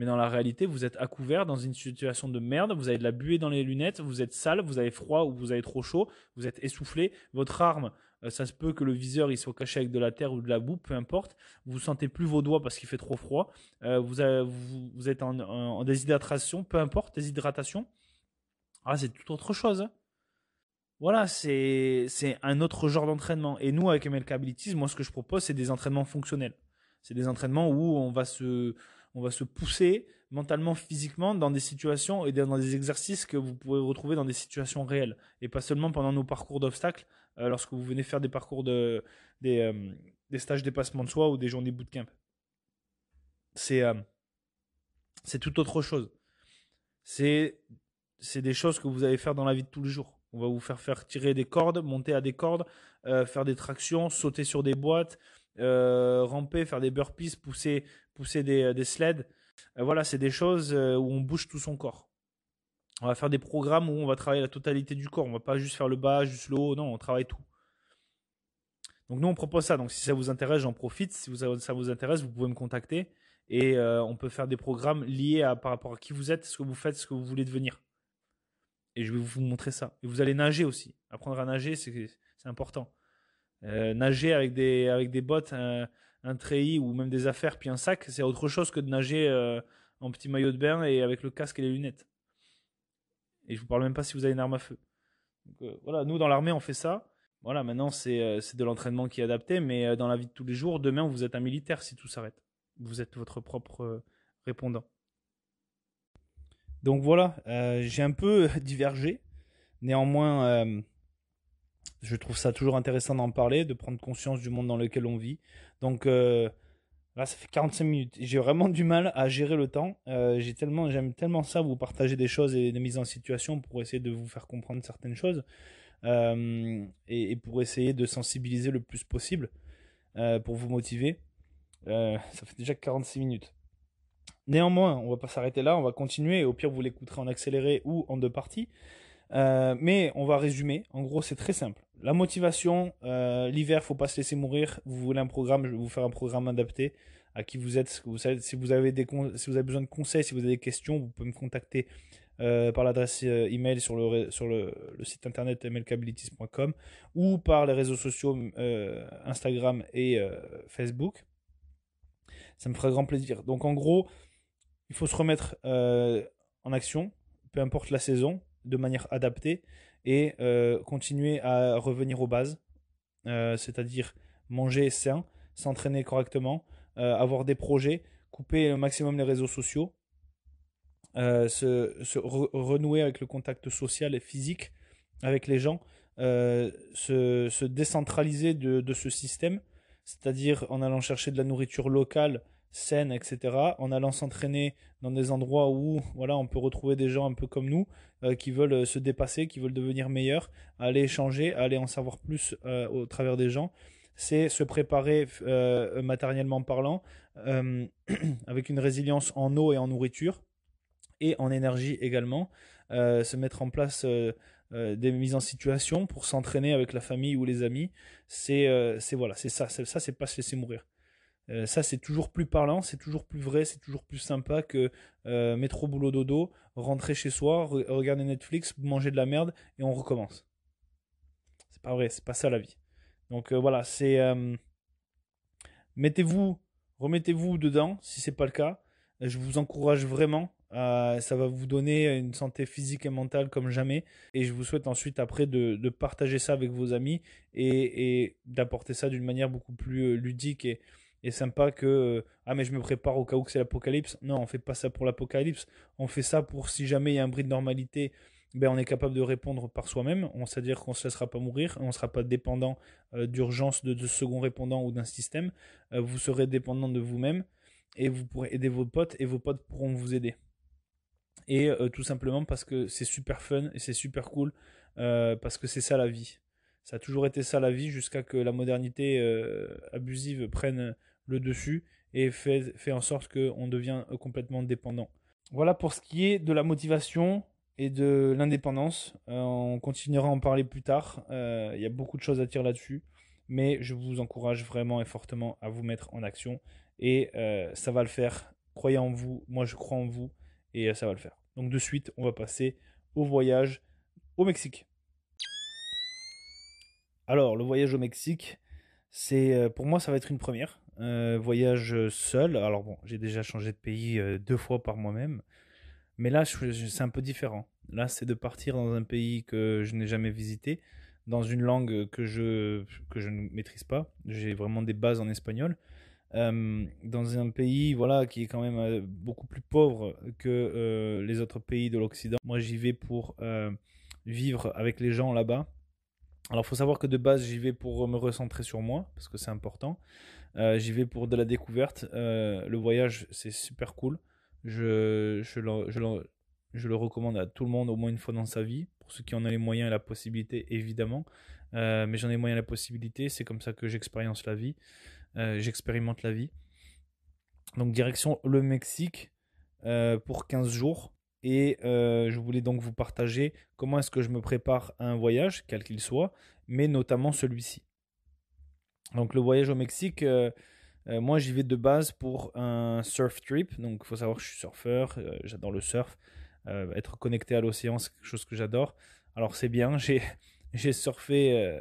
Mais dans la réalité, vous êtes à couvert dans une situation de merde, vous avez de la buée dans les lunettes, vous êtes sale, vous avez froid ou vous avez trop chaud, vous êtes essoufflé, votre arme, euh, ça se peut que le viseur il soit caché avec de la terre ou de la boue, peu importe. Vous sentez plus vos doigts parce qu'il fait trop froid. Euh, vous, êtes en, déshydratation, peu importe, déshydratation. Ah, c'est tout autre chose. Hein. Voilà, c'est un autre genre d'entraînement. Et nous, avec MLK Abilities, moi, ce que je propose, c'est des entraînements fonctionnels. C'est des entraînements où on va se, on va se pousser mentalement, physiquement dans des situations et dans des exercices que vous pouvez retrouver dans des situations réelles. Et pas seulement pendant nos parcours d'obstacles, euh, lorsque vous venez faire des parcours de des, euh, des stages dépassement de soi ou des journées bootcamp. C'est euh, c'est tout autre chose. C'est c'est des choses que vous allez faire dans la vie de tous les jours. On va vous faire faire tirer des cordes, monter à des cordes, faire des tractions, sauter sur des boîtes, ramper, faire des burpees, pousser pousser des, des sleds. voilà, c'est des choses où on bouge tout son corps on va faire des programmes où on va travailler la totalité du corps. On va pas juste faire le bas, juste le haut. Non, on travaille tout. Donc nous, on propose ça. Donc si ça vous intéresse, j'en profite. Si ça vous intéresse, vous pouvez me contacter et euh, on peut faire des programmes liés à par rapport à qui vous êtes, ce que vous faites, ce que vous voulez devenir. Et je vais vous montrer ça. Et vous allez nager aussi. Apprendre à nager, c'est important. Euh, nager avec des bottes, un, treillis ou même des affaires puis un sac, c'est autre chose que de nager euh, en petit maillot de bain et avec le casque et les lunettes. Et je vous parle même pas si vous avez une arme à feu. Euh, voilà, nous dans l'armée on fait ça. Voilà, maintenant c'est euh, de l'entraînement qui est adapté, mais dans la vie de tous les jours, demain vous êtes un militaire si tout s'arrête. Vous êtes votre propre répondant. Donc voilà, j'ai un peu divergé. Néanmoins, je trouve ça toujours intéressant d'en parler, de prendre conscience du monde dans lequel on vit. Donc Là, ça fait 45 minutes. J'ai vraiment du mal à gérer le temps. Euh, j'aime tellement ça, vous partager des choses et des mises en situation pour essayer de vous faire comprendre certaines choses euh, et, pour essayer de sensibiliser le plus possible euh, pour vous motiver. ça fait déjà 46 minutes. Néanmoins, on va pas s'arrêter là, on va continuer. Au pire, vous l'écouterez en accéléré ou en deux parties. Mais on va résumer. En gros, c'est très simple. La motivation, euh, l'hiver, faut pas se laisser mourir. Vous voulez un programme, je vais vous faire un programme adapté à qui vous êtes. si vous avez besoin de conseils, si vous avez des questions, vous pouvez me contacter par l'adresse email sur le, sur le, site internet mlkabilities.com ou par les réseaux sociaux Instagram et Facebook. Ça me ferait grand plaisir. Donc en gros, il faut se remettre en action, peu importe la saison, de manière adaptée et continuer à revenir aux bases, c'est-à-dire manger sain, s'entraîner correctement, euh, avoir des projets, couper au maximum les réseaux sociaux, euh, se, renouer avec le contact social et physique avec les gens, euh, se, décentraliser de ce système, c'est-à-dire en allant chercher de la nourriture locale, saine, etc., en allant s'entraîner dans des endroits où voilà, on peut retrouver des gens un peu comme nous, qui veulent se dépasser, qui veulent devenir meilleurs, aller échanger, aller en savoir plus au travers des gens c'est se préparer euh, matériellement parlant, euh, avec une résilience en eau et en nourriture, et en énergie également, euh, se mettre en place des mises en situation pour s'entraîner avec la famille ou les amis. C'est voilà, c'est ça, ça c'est pas se laisser mourir. Ça, c'est toujours plus parlant, c'est toujours plus vrai, c'est toujours plus sympa que métro, boulot, dodo, rentrer chez soi, regarder Netflix, manger de la merde et on recommence. C'est pas vrai, c'est pas ça la vie. Donc euh, voilà, c'est euh, mettez-vous, remettez-vous dedans si c'est pas le cas. Je vous encourage vraiment. ça va vous donner une santé physique et mentale comme jamais. Et je vous souhaite ensuite après de, partager ça avec vos amis et, d'apporter ça d'une manière beaucoup plus euh, ludique et, et sympa que ah mais je me prépare au cas où c'est l'apocalypse. Non, on fait pas ça pour l'apocalypse. On fait ça pour si jamais il y a un bris de normalité ben, on est capable de répondre par soi-même. C'est-à-dire qu'on ne se laissera pas mourir, on ne sera pas dépendant euh, d'urgence de, de, second répondant ou d'un système. Euh, vous serez dépendant de vous-même et vous pourrez aider vos potes et vos potes pourront vous aider. Et euh, tout simplement parce que c'est super fun et c'est super cool parce que c'est ça la vie. Ça a toujours été ça la vie jusqu'à que la modernité abusive prenne le dessus et fait, fait en sorte qu'on devient complètement dépendant. Voilà pour ce qui est de la motivation et de l'indépendance. Euh, on continuera à en parler plus tard. Euh, il y a beaucoup de choses à dire là-dessus. Mais je vous encourage vraiment et fortement à vous mettre en action. Et euh, ça va le faire. Croyez en vous. Moi, je crois en vous. Et ça va le faire. Donc de suite, on va passer au voyage au Mexique. Alors, le voyage au Mexique, c'est pour moi, ça va être une première. Voyage seul. Alors bon, j'ai déjà changé de pays deux fois par moi-même. Mais là, c'est un peu différent. Là, c'est de partir dans un pays que je n'ai jamais visité, dans une langue que je, que je ne maîtrise pas. J'ai vraiment des bases en espagnol. Euh, dans un pays voilà, qui est quand même euh, beaucoup plus pauvre que euh, les autres pays de l'Occident. Moi, j'y vais pour vivre avec les gens là-bas. Alors, faut savoir que de base, j'y vais pour me recentrer sur moi, parce que c'est important. J'y vais pour de la découverte. le voyage, c'est super cool. Je, je, le, je, le, je, le, recommande à tout le monde au moins une fois dans sa vie, pour ceux qui en ont les moyens et la possibilité, évidemment. Euh, mais j'en ai les moyens et la possibilité, c'est comme ça que j'expérience la vie, euh, j'expérimente la vie. Donc direction le Mexique euh, pour 15 jours. Et je voulais donc vous partager comment est-ce que je me prépare à un voyage, quel qu'il soit, mais notamment celui-ci. Donc le voyage au Mexique, euh, moi, j'y vais de base pour un surf trip. Donc, il faut savoir que je suis surfeur, euh, j'adore le surf. Euh, être connecté à l'océan, c'est quelque chose que j'adore. Alors, c'est bien. J'ai surfé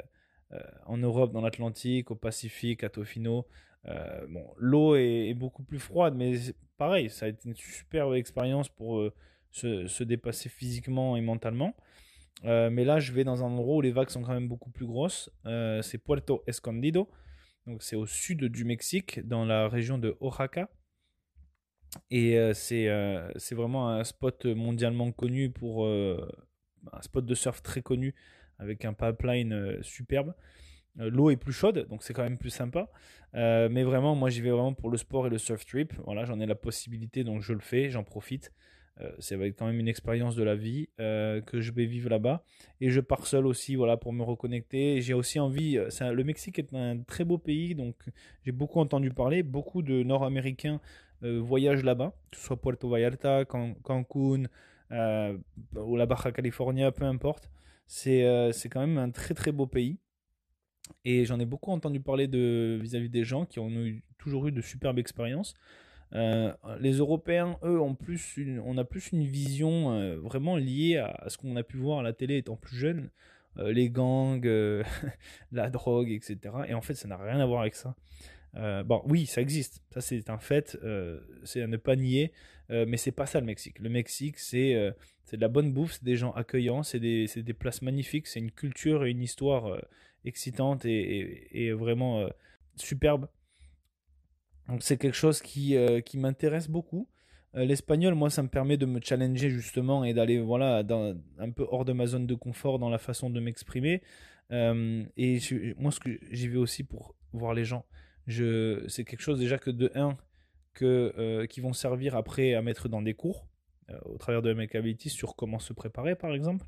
en Europe, dans l'Atlantique, au Pacifique, à Tofino. bon, l'eau est, beaucoup plus froide, mais pareil, ça a été une super expérience pour se, dépasser physiquement et mentalement. Mais là, je vais dans un endroit où les vagues sont quand même beaucoup plus grosses. c'est Puerto Escondido. Donc c'est au sud du Mexique, dans la région de Oaxaca. Et euh, euh, c'est vraiment un spot mondialement connu pour euh, un spot de surf très connu avec un pipeline superbe. L'eau est plus chaude, donc c'est quand même plus sympa. mais vraiment, moi j'y vais vraiment pour le sport et le surf trip. Voilà, j'en ai la possibilité, donc je le fais, j'en profite. Euh, ça va être quand même une expérience de la vie euh, que je vais vivre là-bas. Et je pars seul aussi, voilà, pour me reconnecter. J'ai aussi envie. Euh, le Mexique est un très beau pays, donc j'ai beaucoup entendu parler. Beaucoup de Nord-Américains voyagent là-bas, que ce soit Puerto Vallarta, Cancun ou la Baja California, peu importe. C'est quand même un très très beau pays. Et j'en ai beaucoup entendu parler vis-à-vis -vis des gens qui ont toujours eu de superbes expériences. Les Européens, eux, ont plus une, on a plus une vision vraiment liée à, ce qu'on a pu voir à la télé étant plus jeune, les gangs, la drogue, etc. Et en fait, ça n'a rien à voir avec ça. bon, oui, ça existe, ça c'est un fait, c'est à ne pas nier, mais c'est pas ça le Mexique. Le Mexique, c'est c'est de la bonne bouffe, c'est des gens accueillants, c'est des, des, places magnifiques, c'est une culture et une histoire euh, excitante et, vraiment euh, superbe. Donc c'est quelque chose qui, euh, qui m'intéresse beaucoup. L'espagnol, moi, ça me permet de me challenger justement et d'aller voilà, dans, un peu hors de ma zone de confort dans la façon de m'exprimer. et moi, ce que j'y vais aussi pour voir les gens. C'est quelque chose déjà que de un, que, qui vont servir après à mettre dans des cours euh, au travers de Makeability sur comment se préparer par exemple,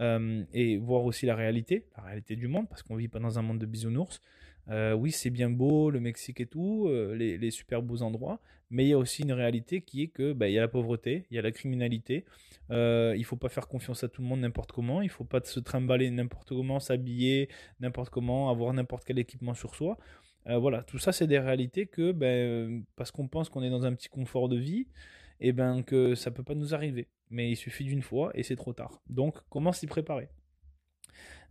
euh, et voir aussi la réalité, la réalité du monde, parce qu'on vit pas dans un monde de bisounours. Euh, oui, c'est bien beau, le Mexique et tout, les, super beaux endroits, mais il y a aussi une réalité qui est que bah, il y a la pauvreté, il y a la criminalité. Euh, il faut pas faire confiance à tout le monde n'importe comment. Il faut pas se trimballer n'importe comment, s'habiller n'importe comment, avoir n'importe quel équipement sur soi. voilà, tout ça c'est des réalités que, ben, parce qu'on pense qu'on est dans un petit confort de vie, et eh ben que ça peut pas nous arriver. Mais il suffit d'une fois et c'est trop tard. Donc comment s'y préparer?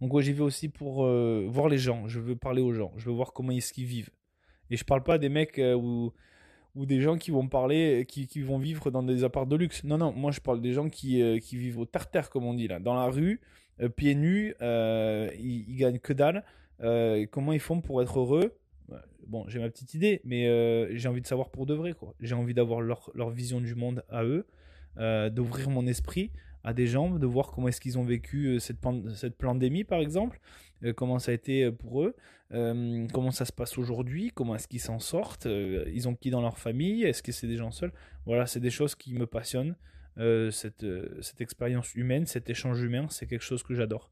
Donc j'y vais aussi pour euh, voir les gens. Je veux parler aux gens. Je veux voir comment est-ce vivent. Et je parle pas des mecs euh, ou, des gens qui vont parler, qui, vont vivre dans des apparts de luxe. Non, non, moi je parle des gens qui, euh, vivent au tartare, comme on dit là, dans la rue, pieds nus, ils, ils, gagnent que dalle. comment ils font pour être heureux? Bon, j'ai ma petite idée, mais j'ai envie de savoir pour de vrai. J'ai envie d'avoir leur, vision du monde à eux, d'ouvrir mon esprit à des gens, de voir comment est-ce qu'ils ont vécu euh, cette, cette pandémie, par exemple, comment ça a été pour eux, comment ça se passe aujourd'hui, comment est-ce qu'ils s'en sortent, ils ont qui dans leur famille, est-ce que c'est des gens seuls? Voilà, c'est des choses qui me passionnent. cette, cette expérience humaine, cet échange humain, c'est quelque chose que j'adore.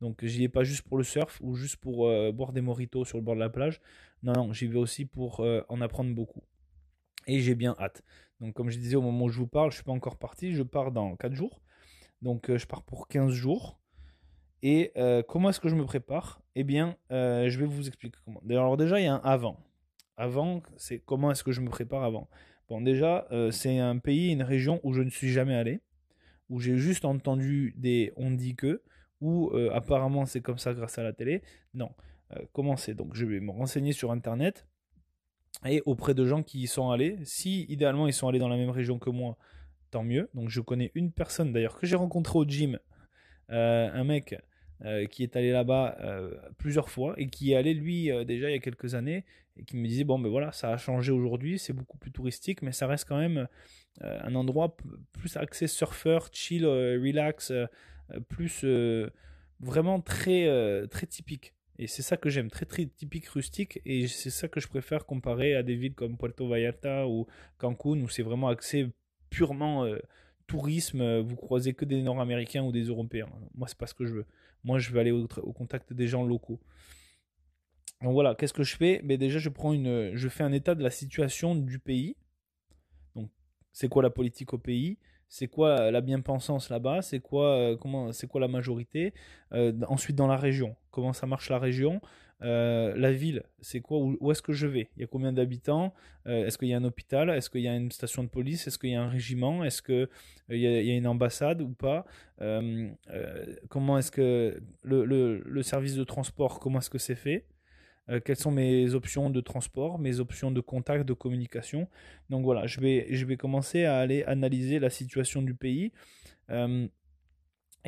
Donc j'y vais pas juste pour le surf ou juste pour boire des moritos sur le bord de la plage. Non, non, j'y vais aussi pour euh, en apprendre beaucoup. Et j'ai bien hâte. Donc, comme je disais au moment où je vous parle, je ne suis pas encore parti. Je pars dans 4 jours. Donc, euh, je pars pour 15 jours. Et euh, comment est-ce que je me prépare? Eh bien, je vais vous expliquer comment. Alors, déjà, il y a un avant. Avant, c'est comment est-ce que je me prépare avant? Bon, déjà, c'est un pays, une région où je ne suis jamais allé, où j'ai juste entendu des on dit que, ou apparemment c'est comme ça grâce à la télé. Non, euh, comment c'est? Donc je vais me renseigner sur Internet et auprès de gens qui y sont allés. Si idéalement ils sont allés dans la même région que moi, tant mieux. Donc je connais une personne d'ailleurs que j'ai rencontré au gym, euh, un mec euh, qui est allé là-bas plusieurs fois et qui est allé lui déjà il y a quelques années et qui me disait bon ben voilà ça a changé aujourd'hui, c'est beaucoup plus touristique mais ça reste quand même un endroit plus axé surfeur, chill, relax, plus vraiment très très typique. Et c'est ça que j'aime, très très typique rustique, et c'est ça que je préfère comparer à des villes comme Puerto Vallarta ou Cancun, où c'est vraiment axé purement euh, tourisme, vous croisez que des Nord-Américains ou des Européens. Moi, c'est pas ce que je veux. Moi, je veux aller au, contact des gens locaux. Donc voilà, qu'est-ce que je fais? Mais ben, déjà, je prends une, je fais un état de la situation du pays. Donc, c'est quoi la politique au pays? C'est quoi euh, la bien-pensance là-bas, c'est quoi, euh, comment, c'est quoi la majorité? Euh, ensuite, dans la région, comment ça marche la région? La ville, c'est quoi, où, est-ce que je vais? Il y a combien d'habitants? Est-ce qu'il y a un hôpital? Est-ce qu'il y a une station de police? Est-ce qu'il y a un régiment? Est-ce qu'il y, y, a une ambassade ou pas? Comment est-ce que le, le, service de transport, comment est-ce que c'est fait? Euh, quelles sont mes options de transport, mes options de contact, de communication? Donc voilà, je vais, je vais commencer à aller analyser la situation du pays.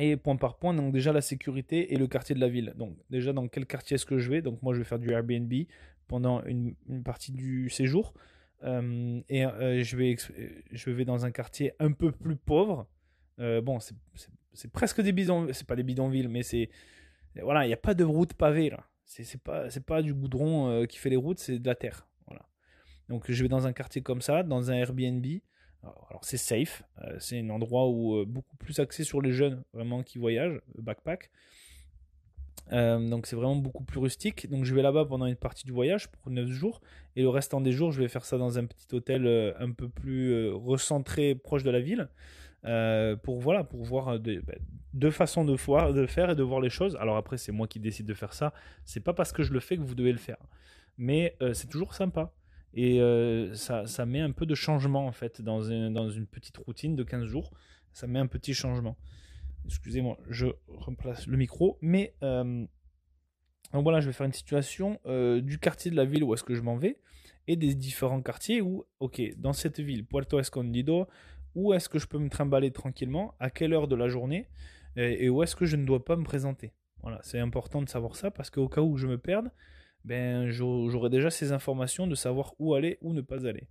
Euh, et point par point, donc déjà la sécurité et le quartier de la ville. Donc déjà dans quel quartier est-ce que je vais? Donc moi je vais faire du Airbnb pendant une, partie du séjour. Euh, et je, vais, je vais dans un quartier un peu plus pauvre. bon, c'est presque des bidonvilles, c'est pas des bidonvilles, mais c'est voilà, il n'y a pas de route pavée là. C'est pas, pas du goudron euh, qui fait les routes, c'est de la terre. Voilà. Donc je vais dans un quartier comme ça, dans un Airbnb. Alors, c'est safe, euh, c'est un endroit où euh, beaucoup plus axé sur les jeunes vraiment qui voyagent, backpack. donc c'est vraiment beaucoup plus rustique. Donc je vais là-bas pendant une partie du voyage pour 9 jours. Et le restant des jours, je vais faire ça dans un petit hôtel un peu plus recentré, proche de la ville. pour voilà pour voir ben, deux façons de, de faire et de voir les choses. Alors après, c'est moi qui décide de faire ça. C'est pas parce que je le fais que vous devez le faire. Mais euh, c'est toujours sympa. Et ça, ça, met un peu de changement en fait dans une, dans une petite routine de 15 jours. Ça met un petit changement. Excusez-moi, je remplace le micro. Mais donc voilà, je vais faire une situation du quartier de la ville où est-ce que je m'en vais et des différents quartiers où, ok, dans cette ville, Puerto Escondido, où est-ce que je peux me trimballer tranquillement, à quelle heure de la journée, et, où est-ce que je ne dois pas me présenter? Voilà, c'est important de savoir ça parce qu'au cas où je me perde, ben, j'aurai déjà ces informations de savoir où aller, ou ne pas aller.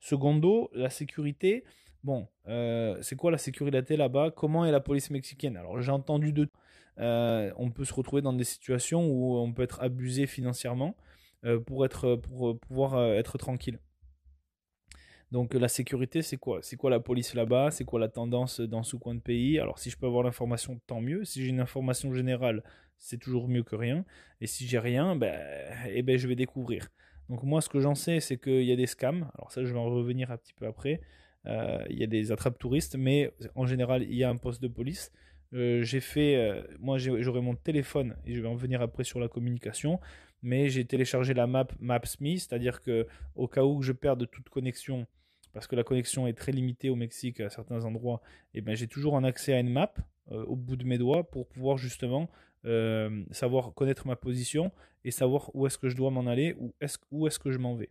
Secondo, la sécurité. Bon, euh, c'est quoi la sécurité là-bas? Comment est la police mexicaine? Alors j'ai entendu de... Euh, on peut se retrouver dans des situations où on peut être abusé financièrement euh, pour, être, pour pouvoir être tranquille. Donc la sécurité, c'est quoi? C'est quoi la police là-bas? C'est quoi la tendance dans ce coin de pays? Alors si je peux avoir l'information, tant mieux. Si j'ai une information générale, c'est toujours mieux que rien. Et si j'ai rien, ben, eh ben, je vais découvrir. Donc moi, ce que j'en sais, c'est qu'il y a des scams. Alors ça, je vais en revenir un petit peu après. Euh, il y a des attrapes touristes, mais en général, il y a un poste de police. Euh, j'ai fait, euh, moi j'aurai mon téléphone et je vais en venir après sur la communication, mais j'ai téléchargé la map Maps.me, c'est-à-dire que au cas où je perde toute connexion, parce que la connexion est très limitée au Mexique à certains endroits, et eh ben j'ai toujours un accès à une map au bout de mes doigts pour pouvoir justement savoir connaître ma position et savoir où est-ce que je dois m'en aller ou où est-ce que je m'en vais.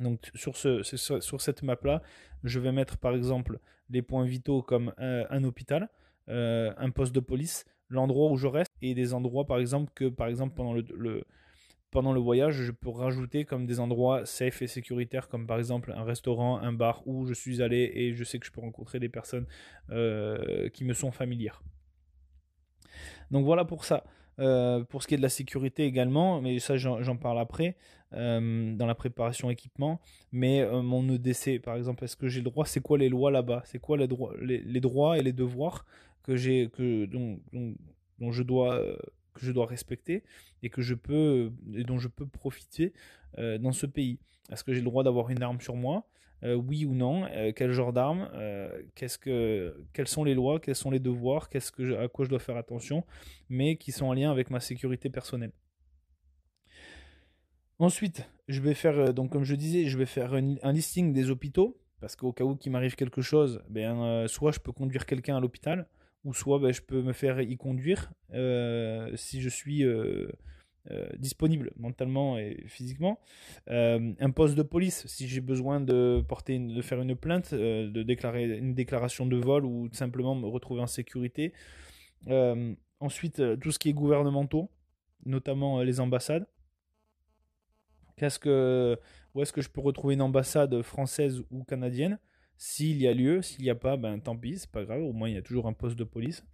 Donc sur, ce, sur cette map-là, je vais mettre par exemple les points vitaux comme un, hôpital, euh, un poste de police, l'endroit où je reste et des endroits par exemple que par exemple pendant le, voyage, je peux rajouter comme des endroits safe et sécuritaires, comme par exemple un restaurant, un bar où je suis allé et je sais que je peux rencontrer des personnes euh, qui me sont familières. Donc voilà pour ça. Euh, pour ce qui est de la sécurité également, mais ça j'en parle après, euh, dans la préparation équipement. Mais euh, mon EDC, par exemple, est-ce que j'ai le droit? C'est quoi les lois là-bas? C'est quoi les droits, les, droits et les devoirs que j'ai, que dont, dont, je dois que je dois respecter et que je peux et dont je peux profiter dans ce pays? Est-ce que j'ai le droit d'avoir une arme sur moi? Euh, oui ou non, euh, quel genre d'arme, euh, qu'est-ce que, quelles sont les lois, quels sont les devoirs, qu'est-ce que à quoi je dois faire attention, mais qui sont en lien avec ma sécurité personnelle. Ensuite, je vais faire, donc comme je disais, je vais faire un, listing des hôpitaux, parce qu'au cas où qu'il m'arrive quelque chose, ben, soit je peux conduire quelqu'un à l'hôpital, ou soit ben, je peux me faire y conduire si je suis euh, disponible mentalement et physiquement. Euh, un poste de police, si j'ai besoin de, porter de faire une plainte, euh, de déclarer une déclaration de vol ou simplement me retrouver en sécurité. ensuite, tout ce qui est gouvernementaux, notamment les ambassades. Que, où est-ce que je peux retrouver une ambassade française ou canadienne? S'il y a lieu, s'il n'y a pas, ben tant pis, c'est pas grave, au moins il y a toujours un poste de police.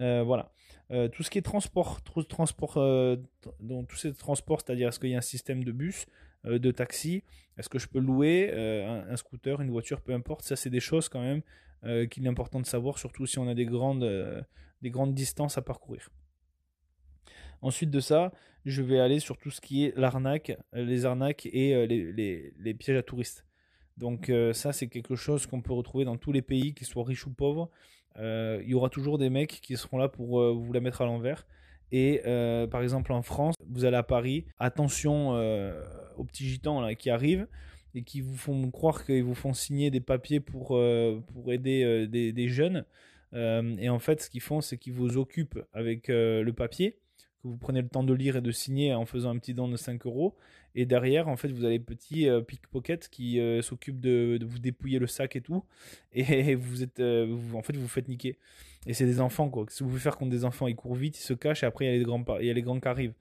Euh, voilà. Euh, tout ce qui est transport, transport euh, dans tous ces transports, c'est-à-dire est-ce qu'il y a un système de bus, de taxi, est-ce que je peux louer un, scooter, une voiture, peu importe? Ça, c'est des choses quand même qu'il est important de savoir, surtout si on a des grandes, des grandes distances à parcourir. Ensuite de ça, je vais aller sur tout ce qui est l'arnaque, les arnaques et les, les, pièges à touristes. Donc ça, c'est quelque chose qu'on peut retrouver dans tous les pays, qu'ils soient riches ou pauvres. Euh, il y aura toujours des mecs qui seront là pour euh, vous la mettre à l'envers. Et euh, par exemple en France, vous allez à Paris, attention aux petits gitans là, qui arrivent et qui vous font croire qu'ils vous font signer des papiers pour, pour aider des, jeunes. et en fait, ce qu'ils font, c'est qu'ils vous occupent avec le papier que vous prenez le temps de lire et de signer en faisant un petit don de 5 euros. Et derrière, en fait, vous avez petit euh, pickpocket qui euh, s'occupe de, vous dépouiller le sac et tout. Et vous êtes, euh, en fait, vous vous faites niquer. Et c'est des enfants, quoi. Si vous voulez faire contre des enfants, ils courent vite, ils se cachent, et après, il y a les grands, y a les grands qui arrivent.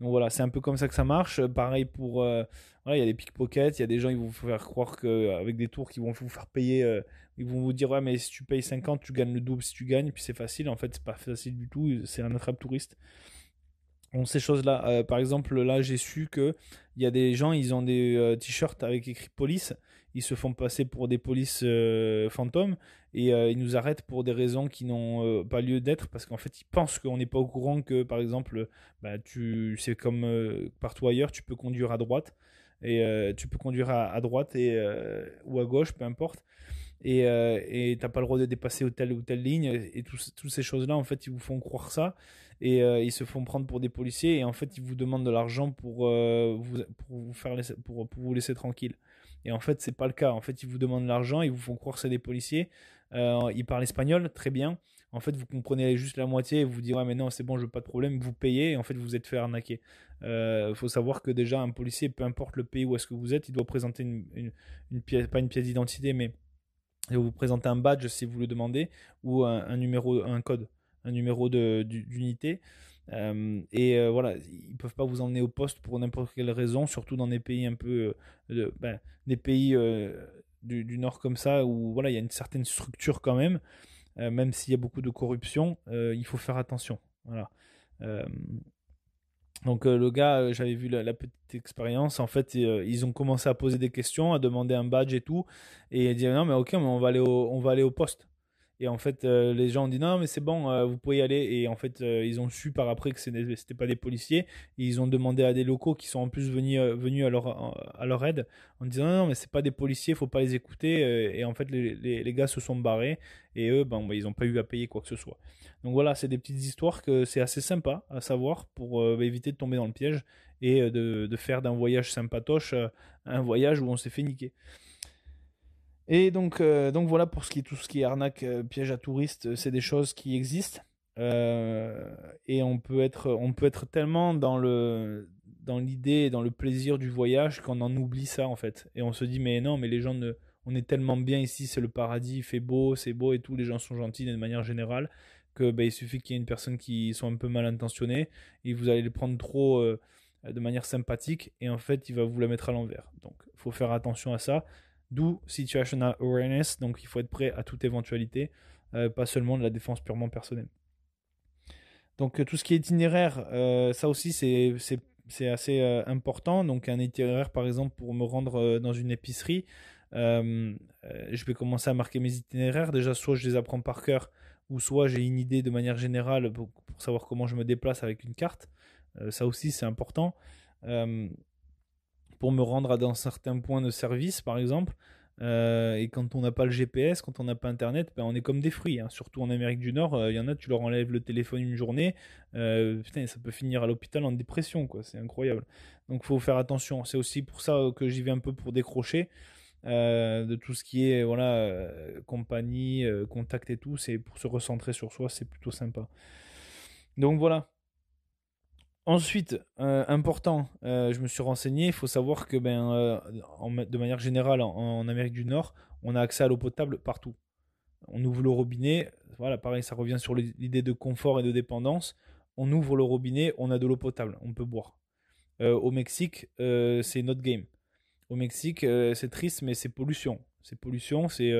Donc voilà, c'est un peu comme ça que ça marche. Pareil pour, voilà, il y a des pickpockets, il y a des gens, ils vont vous faire croire qu'avec des tours qui vont vous faire payer, ils vont vous dire, ouais, mais si tu payes 50, tu gagnes le double si tu gagnes, puis c'est facile. En fait, c'est pas facile du tout, c'est un attrape touriste on ces choses-là. Euh, par exemple, là, j'ai su que il y a des gens, ils ont des euh, t-shirts avec écrit police. Ils se font passer pour des polices euh, fantômes et ils nous arrêtent pour des raisons qui n'ont pas lieu d'être parce qu'en fait, ils pensent qu'on n'est pas au courant que, par exemple, bah, tu, c'est comme partout ailleurs, tu peux conduire à droite et tu peux conduire à, droite et ou à gauche, peu importe. et tu n'as pas le droit de dépasser telle ou telle ligne et, toutes ces choses là en fait ils vous font croire ça et ils se font prendre pour des policiers et en fait ils vous demandent de l'argent pour, vous, pour vous faire pour, pour vous laisser tranquille. Et en fait c'est pas le cas. En fait ils vous demandent de l'argent ils vous font croire que c'est des policiers. Ils parlent espagnol très bien. En fait, vous comprenez juste la moitié et vous dites, ouais, mais non, c'est bon, je veux pas de problème, vous payez et en fait, vous êtes fait arnaquer. Il euh, faut savoir que déjà, un policier, peu importe le pays où est-ce que vous êtes, il doit présenter une, pièce, pas une pièce d'identité, mais doit vous présenter un badge si vous le demandez ou un, numéro, un code, un numéro d'unité. Euh, et euh, voilà, ils peuvent pas vous emmener au poste pour n'importe quelle raison, surtout dans des pays un peu, ben, des pays du, nord comme ça où voilà, il y a une certaine structure quand même. Euh, même s'il y a beaucoup de corruption, euh, il faut faire attention. Voilà. Euh, donc le gars, j'avais vu la, petite expérience. En fait, ils ont commencé à poser des questions, à demander un badge et tout, et dit non mais ok, mais on va aller on va aller au poste. Et en fait, euh, les gens ont dit non, mais c'est bon, euh, vous pouvez y aller. Et en fait, euh, ils ont su par après que ce n'était pas des policiers. Ils ont demandé à des locaux qui sont en plus venus, venus à, leur, à leur aide en disant non, non mais c'est pas des policiers, faut pas les écouter. Et en fait, les, les, gars se sont barrés. Et eux, ben, ils n'ont pas eu à payer quoi que ce soit. Donc voilà, c'est des petites histoires que c'est assez sympa à savoir pour éviter de tomber dans le piège et de, de faire d'un voyage sympatoche un voyage où on s'est fait niquer. Et donc, euh, donc voilà pour ce qui est tout ce qui est arnaque, euh, piège à touristes, euh, c'est des choses qui existent. et on peut être, on peut être tellement dans le, dans l'idée, dans le plaisir du voyage qu'on en oublie ça en fait. Et on se dit mais non, mais les gens ne, on est tellement bien ici, c'est le paradis, il fait beau, c'est beau et tout, les gens sont gentils de manière générale que ben, il suffit qu'il y ait une personne qui soit un peu mal intentionnée et vous allez les prendre trop de manière sympathique et en fait il va vous la mettre à l'envers. Donc il faut faire attention à ça. D'où situational awareness, donc il faut être prêt à toute éventualité, euh, pas seulement de la défense purement personnelle. Donc euh, tout ce qui est itinéraire, euh, ça aussi c'est assez important. Donc un itinéraire par exemple pour me rendre dans une épicerie, je vais commencer à marquer mes itinéraires. Déjà soit je les apprends par cœur, ou soit j'ai une idée de manière générale pour, savoir comment je me déplace avec une carte. ça aussi c'est important pour me rendre à dans certains points de service, par exemple. Euh, et quand on n'a pas le GPS, quand on n'a pas Internet, ben on est comme des fruits. Hein. Surtout en Amérique du Nord, euh, il y en a, tu leur enlèves le téléphone une journée, euh, putain, ça peut finir à l'hôpital en dépression, quoi. C'est incroyable. Donc, faut faire attention. C'est aussi pour ça que j'y vais un peu pour décrocher de tout ce qui est voilà compagnie, contact et tout. C'est pour se recentrer sur soi, c'est plutôt sympa. Donc voilà. Ensuite, euh, important, euh, je me suis renseigné, il faut savoir que ben, euh, de manière générale, en, Amérique du Nord, on a accès à l'eau potable partout. On ouvre le robinet, voilà, pareil, ça revient sur l'idée de confort et de dépendance. On ouvre le robinet, on a de l'eau potable, on peut boire. au Mexique, c'est notre game. Au Mexique, c'est triste, mais c'est pollution. C'est pollution, c'est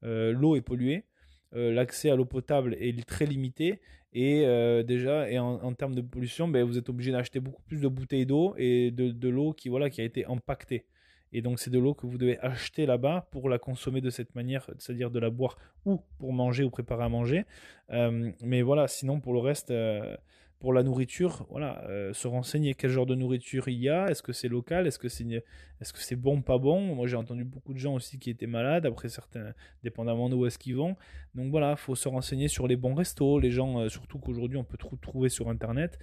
l'eau est polluée. L'accès à l'eau potable est très limité et euh, déjà, et en, termes de pollution, ben, vous êtes obligé d'acheter beaucoup plus de bouteilles d'eau et de, l'eau qui, voilà, qui a été impactée. Et donc, c'est de l'eau que vous devez acheter là-bas pour la consommer de cette manière, c'est-à-dire de la boire ou pour manger ou préparer à manger. Euh, mais voilà, sinon, pour le reste, euh, pour la nourriture, voilà, euh, se renseigner quel genre de nourriture il y a, est-ce que c'est local, est-ce que c'est bon, pas bon. Moi, j'ai entendu beaucoup de gens aussi qui étaient malades, après certains, dépendamment d'où est-ce qu'ils vont. Donc voilà, faut se renseigner sur les bons restos, les gens, euh, surtout qu'aujourd'hui on peut trouver sur internet.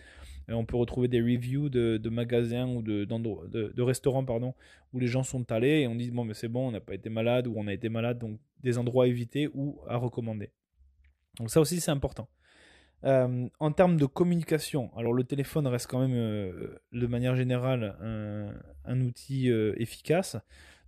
Euh, on peut retrouver des reviews de, magasins ou de, de, restaurants pardon, où les gens sont allés et on dit bon mais c'est bon, on n'a pas été malade ou on a été malade, donc des endroits à éviter ou à recommander. Donc ça aussi c'est important. Euh, en termes de communication, alors le téléphone reste quand même euh, de manière générale un, outil euh, efficace,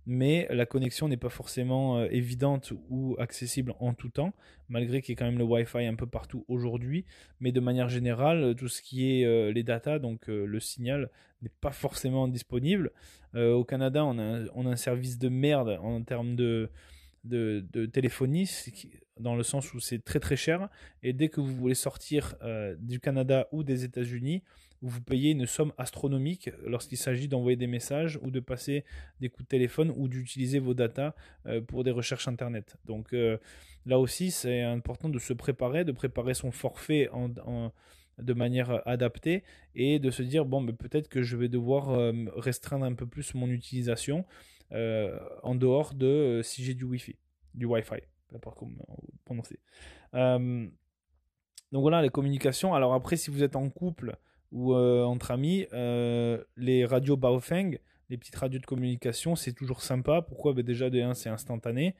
mais la connexion n'est pas forcément évidente ou accessible en tout temps, malgré qu'il y ait quand même le Wi-Fi un peu partout aujourd'hui. Mais de manière générale, tout ce qui est les data, donc le signal, n'est pas forcément disponible. au Canada, on a, un service de merde en termes de, de, téléphonie dans le sens où c'est très très cher. Et dès que vous voulez sortir euh, du Canada ou des États-Unis, vous payez une somme astronomique lorsqu'il s'agit d'envoyer des messages ou de passer des coups de téléphone ou d'utiliser vos datas euh, pour des recherches Internet. Donc euh, là aussi, c'est important de se préparer, de préparer son forfait de manière adaptée et de se dire, bon, mais peut-être que je vais devoir restreindre un peu plus mon utilisation en dehors de si j'ai du Wi-Fi. du Wi-Fi, peu importe comment prononcer. Euh, donc voilà, les communications. Alors après, si vous êtes en couple ou euh, entre amis, euh, les radios Baofeng, les petites radios de communication, c'est toujours sympa. Pourquoi? Ben Déjà, de 1, c'est instantané.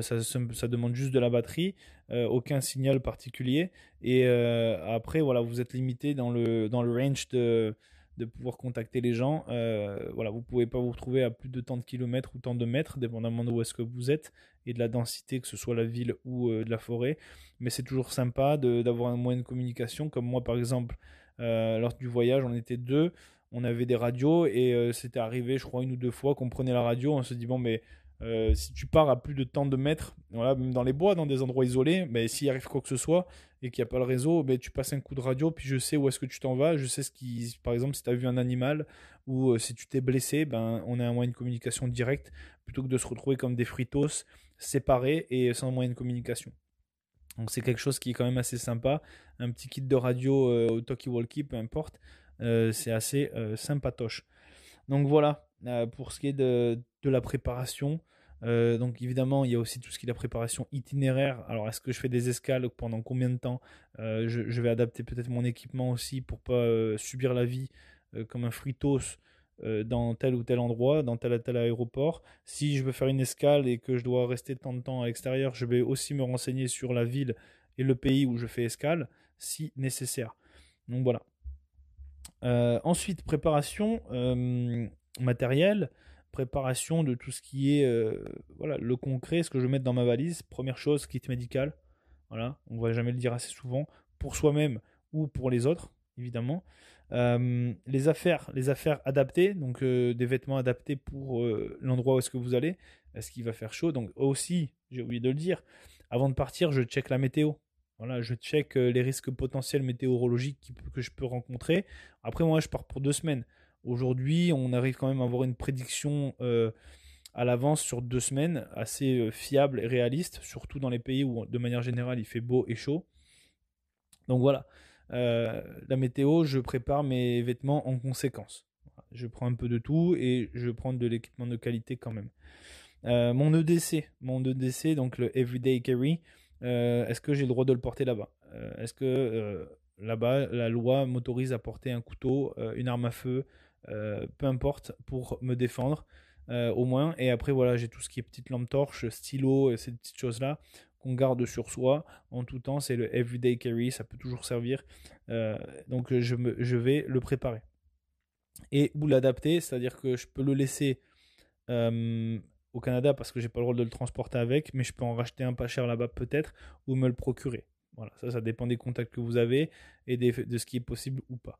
ça, ça, demande juste de la batterie, aucun signal particulier. Et après, voilà, vous êtes limité dans le, dans le range de, de pouvoir contacter les gens. Euh, voilà, vous pouvez pas vous retrouver à plus de tant de kilomètres ou tant de mètres, dépendamment de où est-ce que vous êtes et de la densité, que ce soit la ville ou euh, de la forêt. Mais c'est toujours sympa d'avoir un moyen de communication. Comme moi, par exemple, euh, lors du voyage, on était deux, on avait des radios et c'était arrivé, je crois, une ou deux fois qu'on prenait la radio. On se dit bon, mais si tu pars à plus de tant de mètres, voilà, même dans les bois, dans des endroits isolés, mais s'il arrive quoi que ce soit et qu'il n'y a pas le réseau, ben, tu passes un coup de radio, puis je sais où est-ce que tu t'en vas, je sais ce qui, par exemple, si tu as vu un animal ou euh, si tu t'es blessé, ben, on a un moyen de communication direct plutôt que de se retrouver comme des fritos séparés et sans moyen de communication. Donc c'est quelque chose qui est quand même assez sympa. Un petit kit de radio euh, au talkie-walkie, peu importe, c'est assez sympatoche. Donc voilà, pour ce qui est de la préparation. Euh, donc évidemment, il y a aussi tout ce qui est la préparation itinéraire. Alors, est-ce que je fais des escales Pendant combien de temps? Euh, je, vais adapter peut-être mon équipement aussi pour pas euh, subir la vie comme un fritos dans tel ou tel endroit, dans tel ou tel aéroport. Si je veux faire une escale et que je dois rester tant de temps à l'extérieur, je vais aussi me renseigner sur la ville et le pays où je fais escale, si nécessaire. Donc voilà. ensuite, préparation matérielle préparation de tout ce qui est euh, voilà, le concret, ce que je vais mettre dans ma valise. Première chose, kit médical. Voilà, on va jamais le dire assez souvent, pour soi-même ou pour les autres, évidemment. Euh, les affaires, les affaires adaptées, donc euh, des vêtements adaptés pour l'endroit où est-ce que vous allez. Est-ce qu'il va faire chaud Donc aussi, j'ai oublié de le dire, avant de partir, je check la météo. Voilà, je check les risques potentiels météorologiques que je peux rencontrer. Après, moi, je pars pour deux semaines. Aujourd'hui, on arrive quand même à avoir une prédiction euh, à l'avance sur deux semaines assez euh, fiable et réaliste, surtout dans les pays où de manière générale il fait beau et chaud. Donc voilà, euh, la météo, je prépare mes vêtements en conséquence. Je prends un peu de tout et je prends de l'équipement de qualité quand même. mon EDC, mon EDC, donc le Everyday Carry, est-ce que j'ai le droit de le porter là-bas? Est-ce que là-bas la loi m'autorise à porter un couteau, une arme à feu, peu importe, pour me défendre euh, au moins. Et après, voilà, j'ai tout ce qui est petite lampe torche, stylo, ces petites choses-là qu'on garde sur soi en tout temps. C'est le everyday carry, ça peut toujours servir. Euh, donc je vais le préparer. Et ou l'adapter, c'est-à-dire que je peux le laisser au Canada parce que j'ai pas le droit de le transporter avec, mais je peux en racheter un pas cher là-bas peut-être ou me le procurer. Voilà, ça, ça dépend des contacts que vous avez et de ce qui est possible ou pas.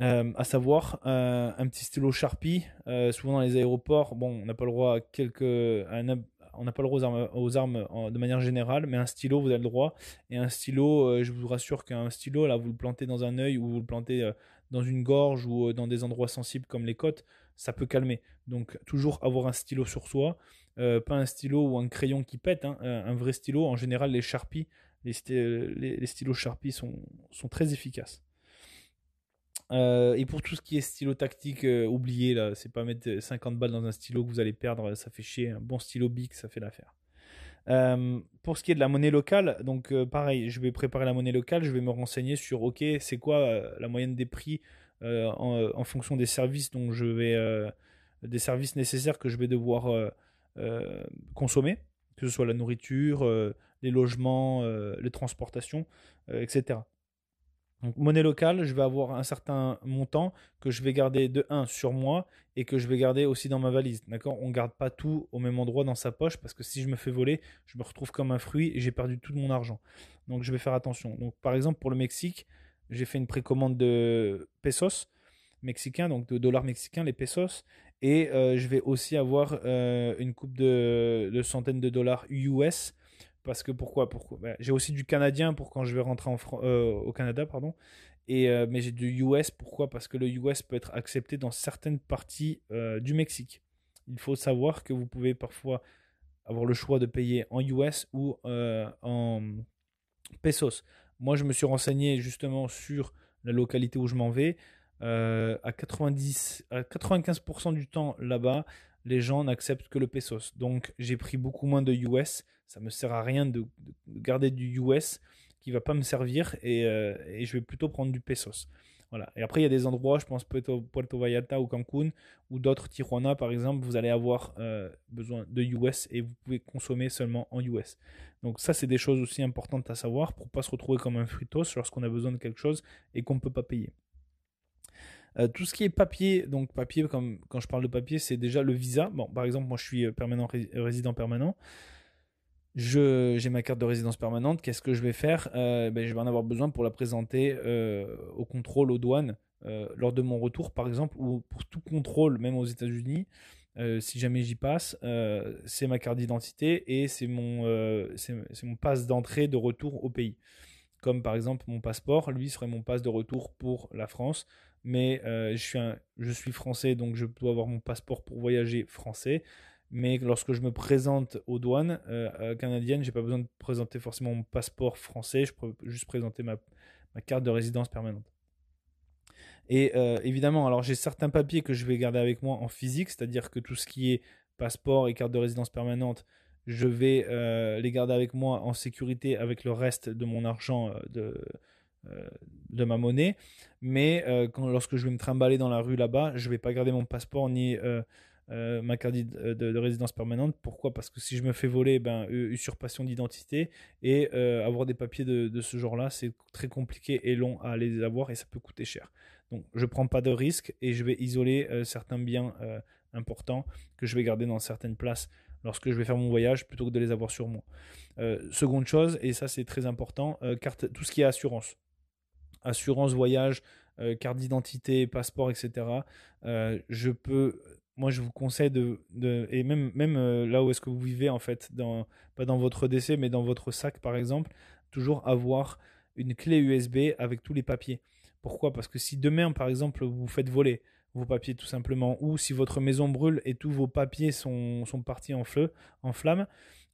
Euh, à savoir euh, un petit stylo Sharpie. Euh, souvent dans les aéroports, bon, on n'a pas le droit à quelques, on n'a pas le droit aux armes, de manière générale, mais un stylo, vous avez le droit. Et un stylo, je vous rassure qu'un stylo, là, vous le plantez dans un œil ou vous le plantez dans une gorge ou dans des endroits sensibles comme les côtes, ça peut calmer. Donc toujours avoir un stylo sur soi, pas un stylo ou un crayon qui pète, hein, un vrai stylo. En général, les Sharpie, les, les stylos Sharpie sont, sont très efficaces. Euh, et pour tout ce qui est stylo tactique, euh, oubliez là, c'est pas mettre 50 balles dans un stylo que vous allez perdre, ça fait chier. Un bon stylo Bic, ça fait l'affaire. Euh, pour ce qui est de la monnaie locale, donc pareil, je vais préparer la monnaie locale, je vais me renseigner sur ok, c'est quoi la moyenne des prix en, fonction des services dont je vais, des services nécessaires que je vais devoir consommer, que ce soit la nourriture, les logements, les transportations, etc. Donc, monnaie locale, je vais avoir un certain montant que je vais garder de 1 sur moi et que je vais garder aussi dans ma valise. D'accord? On ne garde pas tout au même endroit dans sa poche parce que si je me fais voler, je me retrouve comme un fruit et j'ai perdu tout mon argent. Donc je vais faire attention. Donc par exemple pour le Mexique, j'ai fait une précommande de pesos mexicains, donc de dollars mexicains, les pesos. Et euh, je vais aussi avoir euh, une coupe de, de centaines de dollars US parce que pourquoi, pourquoi? Bah, J'ai aussi du canadien pour quand je vais rentrer en euh, au Canada, pardon. Et, euh, mais j'ai du US, pourquoi? Parce que le US peut être accepté dans certaines parties euh, du Mexique. Il faut savoir que vous pouvez parfois avoir le choix de payer en US ou en pesos. Moi, je me suis renseigné justement sur la localité où je m'en vais. à, 90, à 95% du temps là-bas, les gens n'acceptent que le pesos. Donc j'ai pris beaucoup moins de US. Ça me sert à rien de, garder du US qui va pas me servir et, euh, et, je vais plutôt prendre du pesos. Voilà. Et après il y a des endroits, je pense Puerto, Puerto Vallarta ou Cancun ou d'autres Tijuana par exemple, vous allez avoir euh, besoin de US et vous pouvez consommer seulement en US. Donc ça c'est des choses aussi importantes à savoir pour pas se retrouver comme un fritos lorsqu'on a besoin de quelque chose et qu'on ne peut pas payer. Euh, tout ce qui est papier, donc papier, comme quand je parle de papier, c'est déjà le visa. Bon, par exemple, moi je suis euh, permanent, résident permanent. J'ai ma carte de résidence permanente. Qu'est-ce que je vais faire? Euh, ben, Je vais en avoir besoin pour la présenter au contrôle, aux douanes, lors de mon retour, par exemple, ou pour tout contrôle, même aux États-Unis. si jamais j'y passe, c'est ma carte d'identité et c'est mon, c'est mon passe d'entrée de retour au pays. Comme par exemple mon passeport, lui serait mon passe de retour pour la France mais euh, je, suis français, donc je dois avoir mon passeport pour voyager français. Mais lorsque je me présente aux douanes euh, canadiennes, j'ai pas besoin de présenter forcément mon passeport français, je peux juste présenter ma, carte de résidence permanente. Et euh, évidemment, alors j'ai certains papiers que je vais garder avec moi en physique, c'est-à-dire que tout ce qui est passeport et carte de résidence permanente, je vais euh, les garder avec moi en sécurité avec le reste de mon argent euh, de ma monnaie. Mais euh, lorsque je vais me trimballer dans la rue là-bas, je vais pas garder mon passeport ni euh, ma carte de, résidence permanente. Pourquoi? Parce que si je me fais voler, ben, usurpation d'identité et avoir des papiers de, ce genre-là, c'est très compliqué et long à les avoir et ça peut coûter cher. Donc je prends pas de risque et je vais isoler certains biens importants que je vais garder dans certaines places lorsque je vais faire mon voyage plutôt que de les avoir sur moi. seconde chose, et ça c'est très important, carte, tout ce qui est assurance assurance voyage, euh, carte d'identité, passeport, etc. Euh, je peux, moi je vous conseille de, et même, euh, là où est-ce que vous vivez en fait, pas dans votre décès, mais dans votre sac par exemple, toujours avoir une clé USB avec tous les papiers. Pourquoi? Parce que si demain par exemple vous faites voler vos papiers tout simplement, ou si votre maison brûle et tous vos papiers sont, sont partis en feu, en flammes,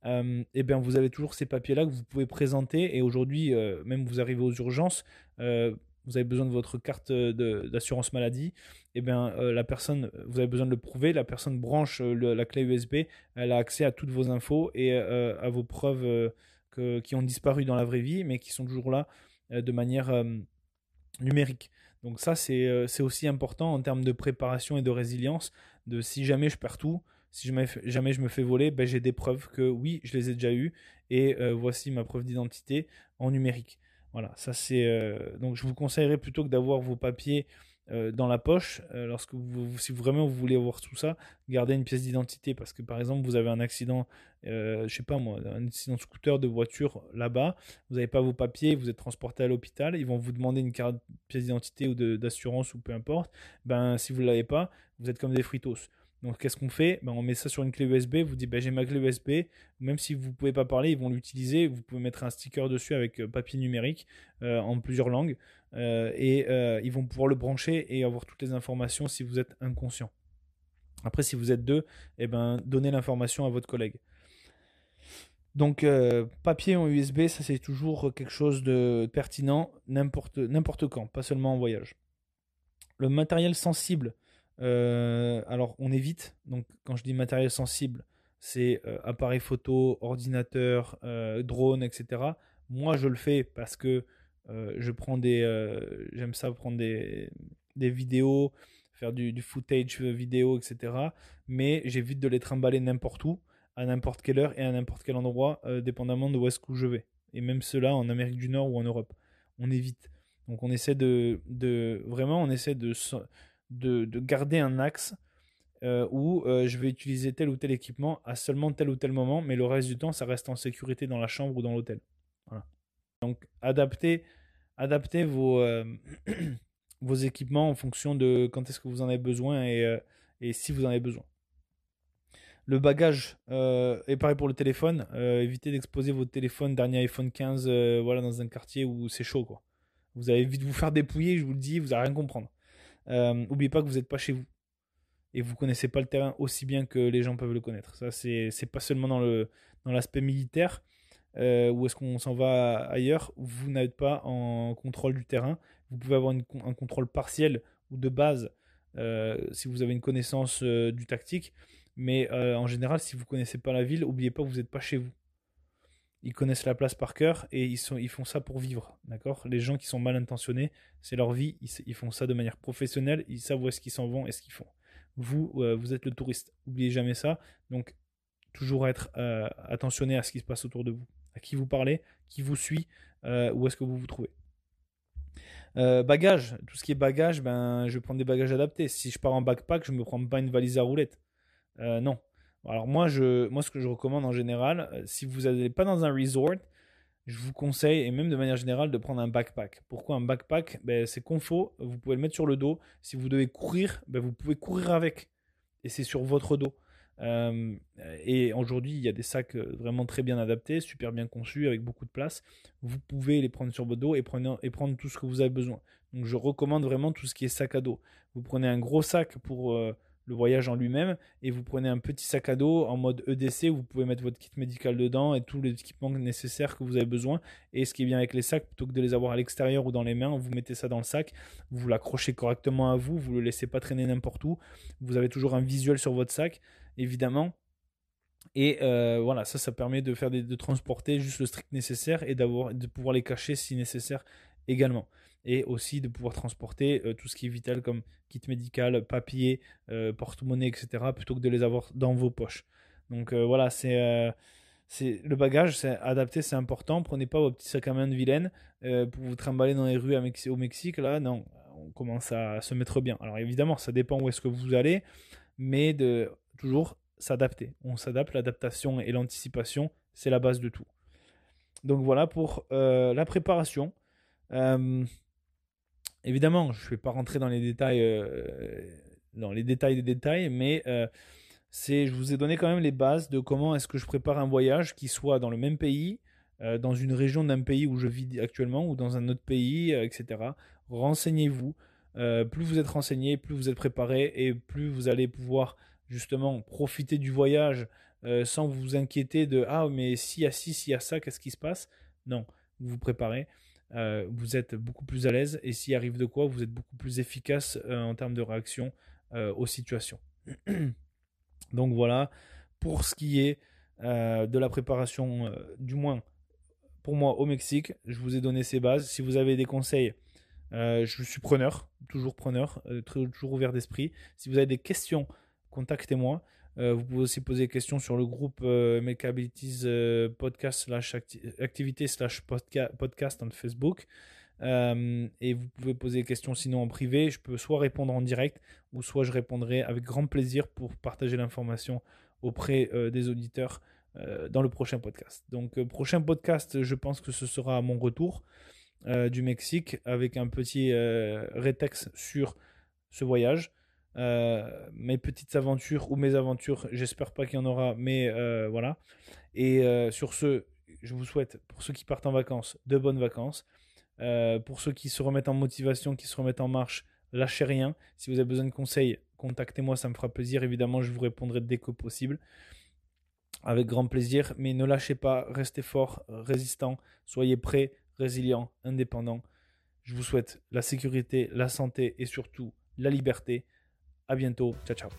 et eh bien vous avez toujours ces papiers-là que vous pouvez présenter. Et aujourd'hui, même vous arrivez aux urgences, vous avez besoin de votre carte d'assurance maladie, et eh bien la personne, vous avez besoin de le prouver, la personne branche la clé USB, elle a accès à toutes vos infos et à vos preuves qui ont disparu dans la vraie vie, mais qui sont toujours là de manière numérique. Donc ça, c'est aussi important en termes de préparation et de résilience, de si jamais je perds tout, si jamais, je me fais voler, ben, j'ai des preuves que oui, je les ai déjà eues, et voici ma preuve d'identité en numérique. Voilà, ça c'est. Euh, donc je vous conseillerais plutôt que d'avoir vos papiers euh, dans la poche, euh, lorsque vous, si vraiment vous voulez avoir tout ça, gardez une pièce d'identité parce que par exemple vous avez un accident, je sais pas moi, un accident de scooter, de voiture là-bas, vous n'avez pas vos papiers, vous êtes transporté à l'hôpital, ils vont vous demander une carte pièce d'identité ou d'assurance ou peu importe. Ben si vous l'avez pas, vous êtes comme des fritos. Donc qu'est-ce qu'on fait? Ben, On met ça sur une clé USB, vous dites ben, j'ai ma clé USB, même si vous ne pouvez pas parler, ils vont l'utiliser, vous pouvez mettre un sticker dessus avec euh, papier numérique euh, en plusieurs langues, euh, et ils vont pouvoir le brancher et avoir toutes les informations si vous êtes inconscient. Après si vous êtes deux, eh ben, donnez l'information à votre collègue. Donc papier en USB, ça c'est toujours quelque chose de pertinent n'importe quand, pas seulement en voyage. Le matériel sensible, euh, alors, on évite. Donc, quand je dis matériel sensible, c'est euh, appareil photo, ordinateur, euh, drone, etc. Moi, je le fais parce que je prends des. J'aime ça prendre des, des vidéos, faire du, du, footage vidéo, etc. Mais j'évite de les trimballer n'importe où, à n'importe quelle heure et à n'importe quel endroit, dépendamment de où est-ce que je vais. Et même cela en Amérique du Nord ou en Europe. On évite. Donc on essaie de, de vraiment, on essaie de, de, garder un axe euh, où euh, je vais utiliser tel ou tel équipement à seulement tel ou tel moment, mais le reste du temps, ça reste en sécurité dans la chambre ou dans l'hôtel. Donc, adaptez, adaptez vos, euh, vos équipements en fonction de quand est-ce que vous en avez besoin et, et si vous en avez besoin. Le bagage est pareil pour le téléphone. évitez d'exposer votre téléphone dernier iPhone 15 voilà, dans un quartier où c'est chaud. Quoi. Vous allez vite vous faire dépouiller, je vous le dis, vous n'allez rien comprendre. Euh, n'oubliez pas que vous n'êtes pas chez vous et vous connaissez pas le terrain aussi bien que les gens peuvent le connaître. Ça, c'est pas seulement dans le dans l'aspect militaire euh, ou est-ce qu'on s'en va ailleurs. Vous n'êtes pas en contrôle du terrain. Vous pouvez avoir un contrôle partiel ou de base euh, si vous avez une connaissance du tactique, Mais en général, si vous connaissez pas la ville, n'oubliez pas que vous n'êtes pas chez vous. Ils connaissent la place par cœur et ils, font ça pour vivre. D'accord? Les gens qui sont mal intentionnés, c'est leur vie, ils, font ça de manière professionnelle, ils savent où est-ce qu'ils s'en vont et ce qu'ils font. Vous, vous êtes le touriste. N'oubliez jamais ça. Donc, toujours être attentionné à ce qui se passe autour de vous, à qui vous parlez, qui vous suit, où est-ce que vous vous trouvez. Euh, bagages, tout ce qui est bagages, ben, je prends des bagages adaptés. Si je pars en backpack, je ne me prends pas une valise à roulettes. Euh, non. Alors moi, je, moi, ce que je recommande en général, euh, si vous n'allez pas dans un resort, je vous conseille, et même de manière générale, de prendre un backpack. Pourquoi un backpack? Ben, C'est confort, vous pouvez le mettre sur le dos. Si vous devez courir, ben, vous pouvez courir avec. Et c'est sur votre dos. Euh, et aujourd'hui, il y a des sacs euh, vraiment très bien adaptés, super bien conçus, avec beaucoup de place. Vous pouvez les prendre sur votre dos et prendre, tout ce que vous avez besoin. Donc je recommande vraiment tout ce qui est sac à dos. Vous prenez un gros sac pour le voyage en lui-même et vous prenez un petit sac à dos en mode EDC. Vous pouvez mettre votre kit médical dedans et tous les équipements nécessaires que vous avez besoin. Et ce qui est bien avec les sacs, plutôt que de les avoir à l'extérieur ou dans les mains, vous mettez ça dans le sac, vous l'accrochez correctement à vous, vous le laissez pas traîner n'importe où. Vous avez toujours un visuel sur votre sac évidemment. Et euh, voilà, ça, ça permet de faire de transporter juste le strict nécessaire et d'avoir, de pouvoir les cacher si nécessaire également. Et aussi de pouvoir transporter euh, tout ce qui est vital comme kit médical, papier, euh, porte-monnaie, etc. plutôt que de les avoir dans vos poches. Donc voilà, c'est le bagage, c'est adapté, c'est important. Prenez pas vos petits sacs à main de vilaine pour vous trimballer dans les rues au Mexique. Là, non, on commence à se mettre bien. Alors évidemment, ça dépend où est-ce que vous allez, mais de toujours s'adapter. On s'adapte, l'adaptation et l'anticipation, c'est la base de tout. Donc voilà pour euh, la préparation. Euh, évidemment, je ne vais pas rentrer dans les détails, euh, dans les détails des détails, mais c'est, je vous ai donné quand même les bases de comment est-ce que je prépare un voyage qui soit dans le même pays, dans une région d'un pays où je vis actuellement ou dans un autre pays, etc. Renseignez-vous. plus vous êtes renseigné, plus vous êtes préparé et plus vous allez pouvoir justement profiter du voyage euh, sans vous inquiéter de ah mais y a ci, y a ça, qu'est-ce qui se passe? Non, vous vous préparez, euh, vous êtes beaucoup plus à l'aise et s'il arrive de quoi, vous êtes beaucoup plus efficace euh, en termes de réaction aux situations. Donc voilà, pour ce qui est de la préparation, du moins pour moi au Mexique, je vous ai donné ces bases. Si vous avez des conseils, je suis preneur, toujours preneur, toujours ouvert d'esprit. Si vous avez des questions, contactez-moi. Euh, vous pouvez aussi poser des questions sur le groupe euh, Make Abilities euh, Podcast slash activité slash podcast Facebook. et vous pouvez poser des questions sinon en privé. Je peux soit répondre en direct ou soit je répondrai avec grand plaisir pour partager l'information auprès des auditeurs dans le prochain podcast. Donc, prochain podcast, je pense que ce sera à mon retour du Mexique avec un petit rétexte sur ce voyage. Euh, mes petites aventures ou mes aventures. J'espère pas qu'il y en aura, mais euh, voilà. Et euh, sur ce, je vous souhaite, pour ceux qui partent en vacances, de bonnes vacances. pour ceux qui se remettent en motivation, qui se remettent en marche, lâchez rien. Si vous avez besoin de conseils, contactez-moi, ça me fera plaisir. Évidemment, je vous répondrai dès que possible. Avec grand plaisir, mais ne lâchez pas, restez fort, résistant, soyez prêts, résilient, indépendant. Je vous souhaite la sécurité, la santé et surtout la liberté. À bientôt. Ciao, ciao.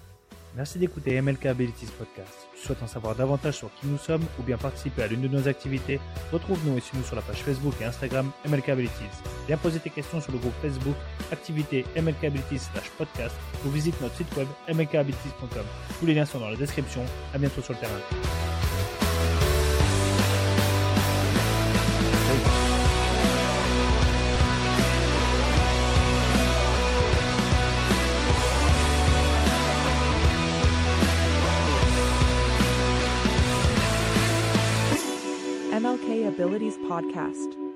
Merci d'écouter MLK Abilities Podcast. Si tu souhaites en savoir davantage sur qui nous sommes ou bien participer à l'une de nos activités, retrouve-nous et suis-nous sur la page Facebook et Instagram MLK Abilities. Viens poser tes questions sur le groupe Facebook Activité MLK Abilities podcast ou visite notre site web mlkabilities.com. Tous les liens sont dans la description. À bientôt sur le terrain. Abilities Podcast.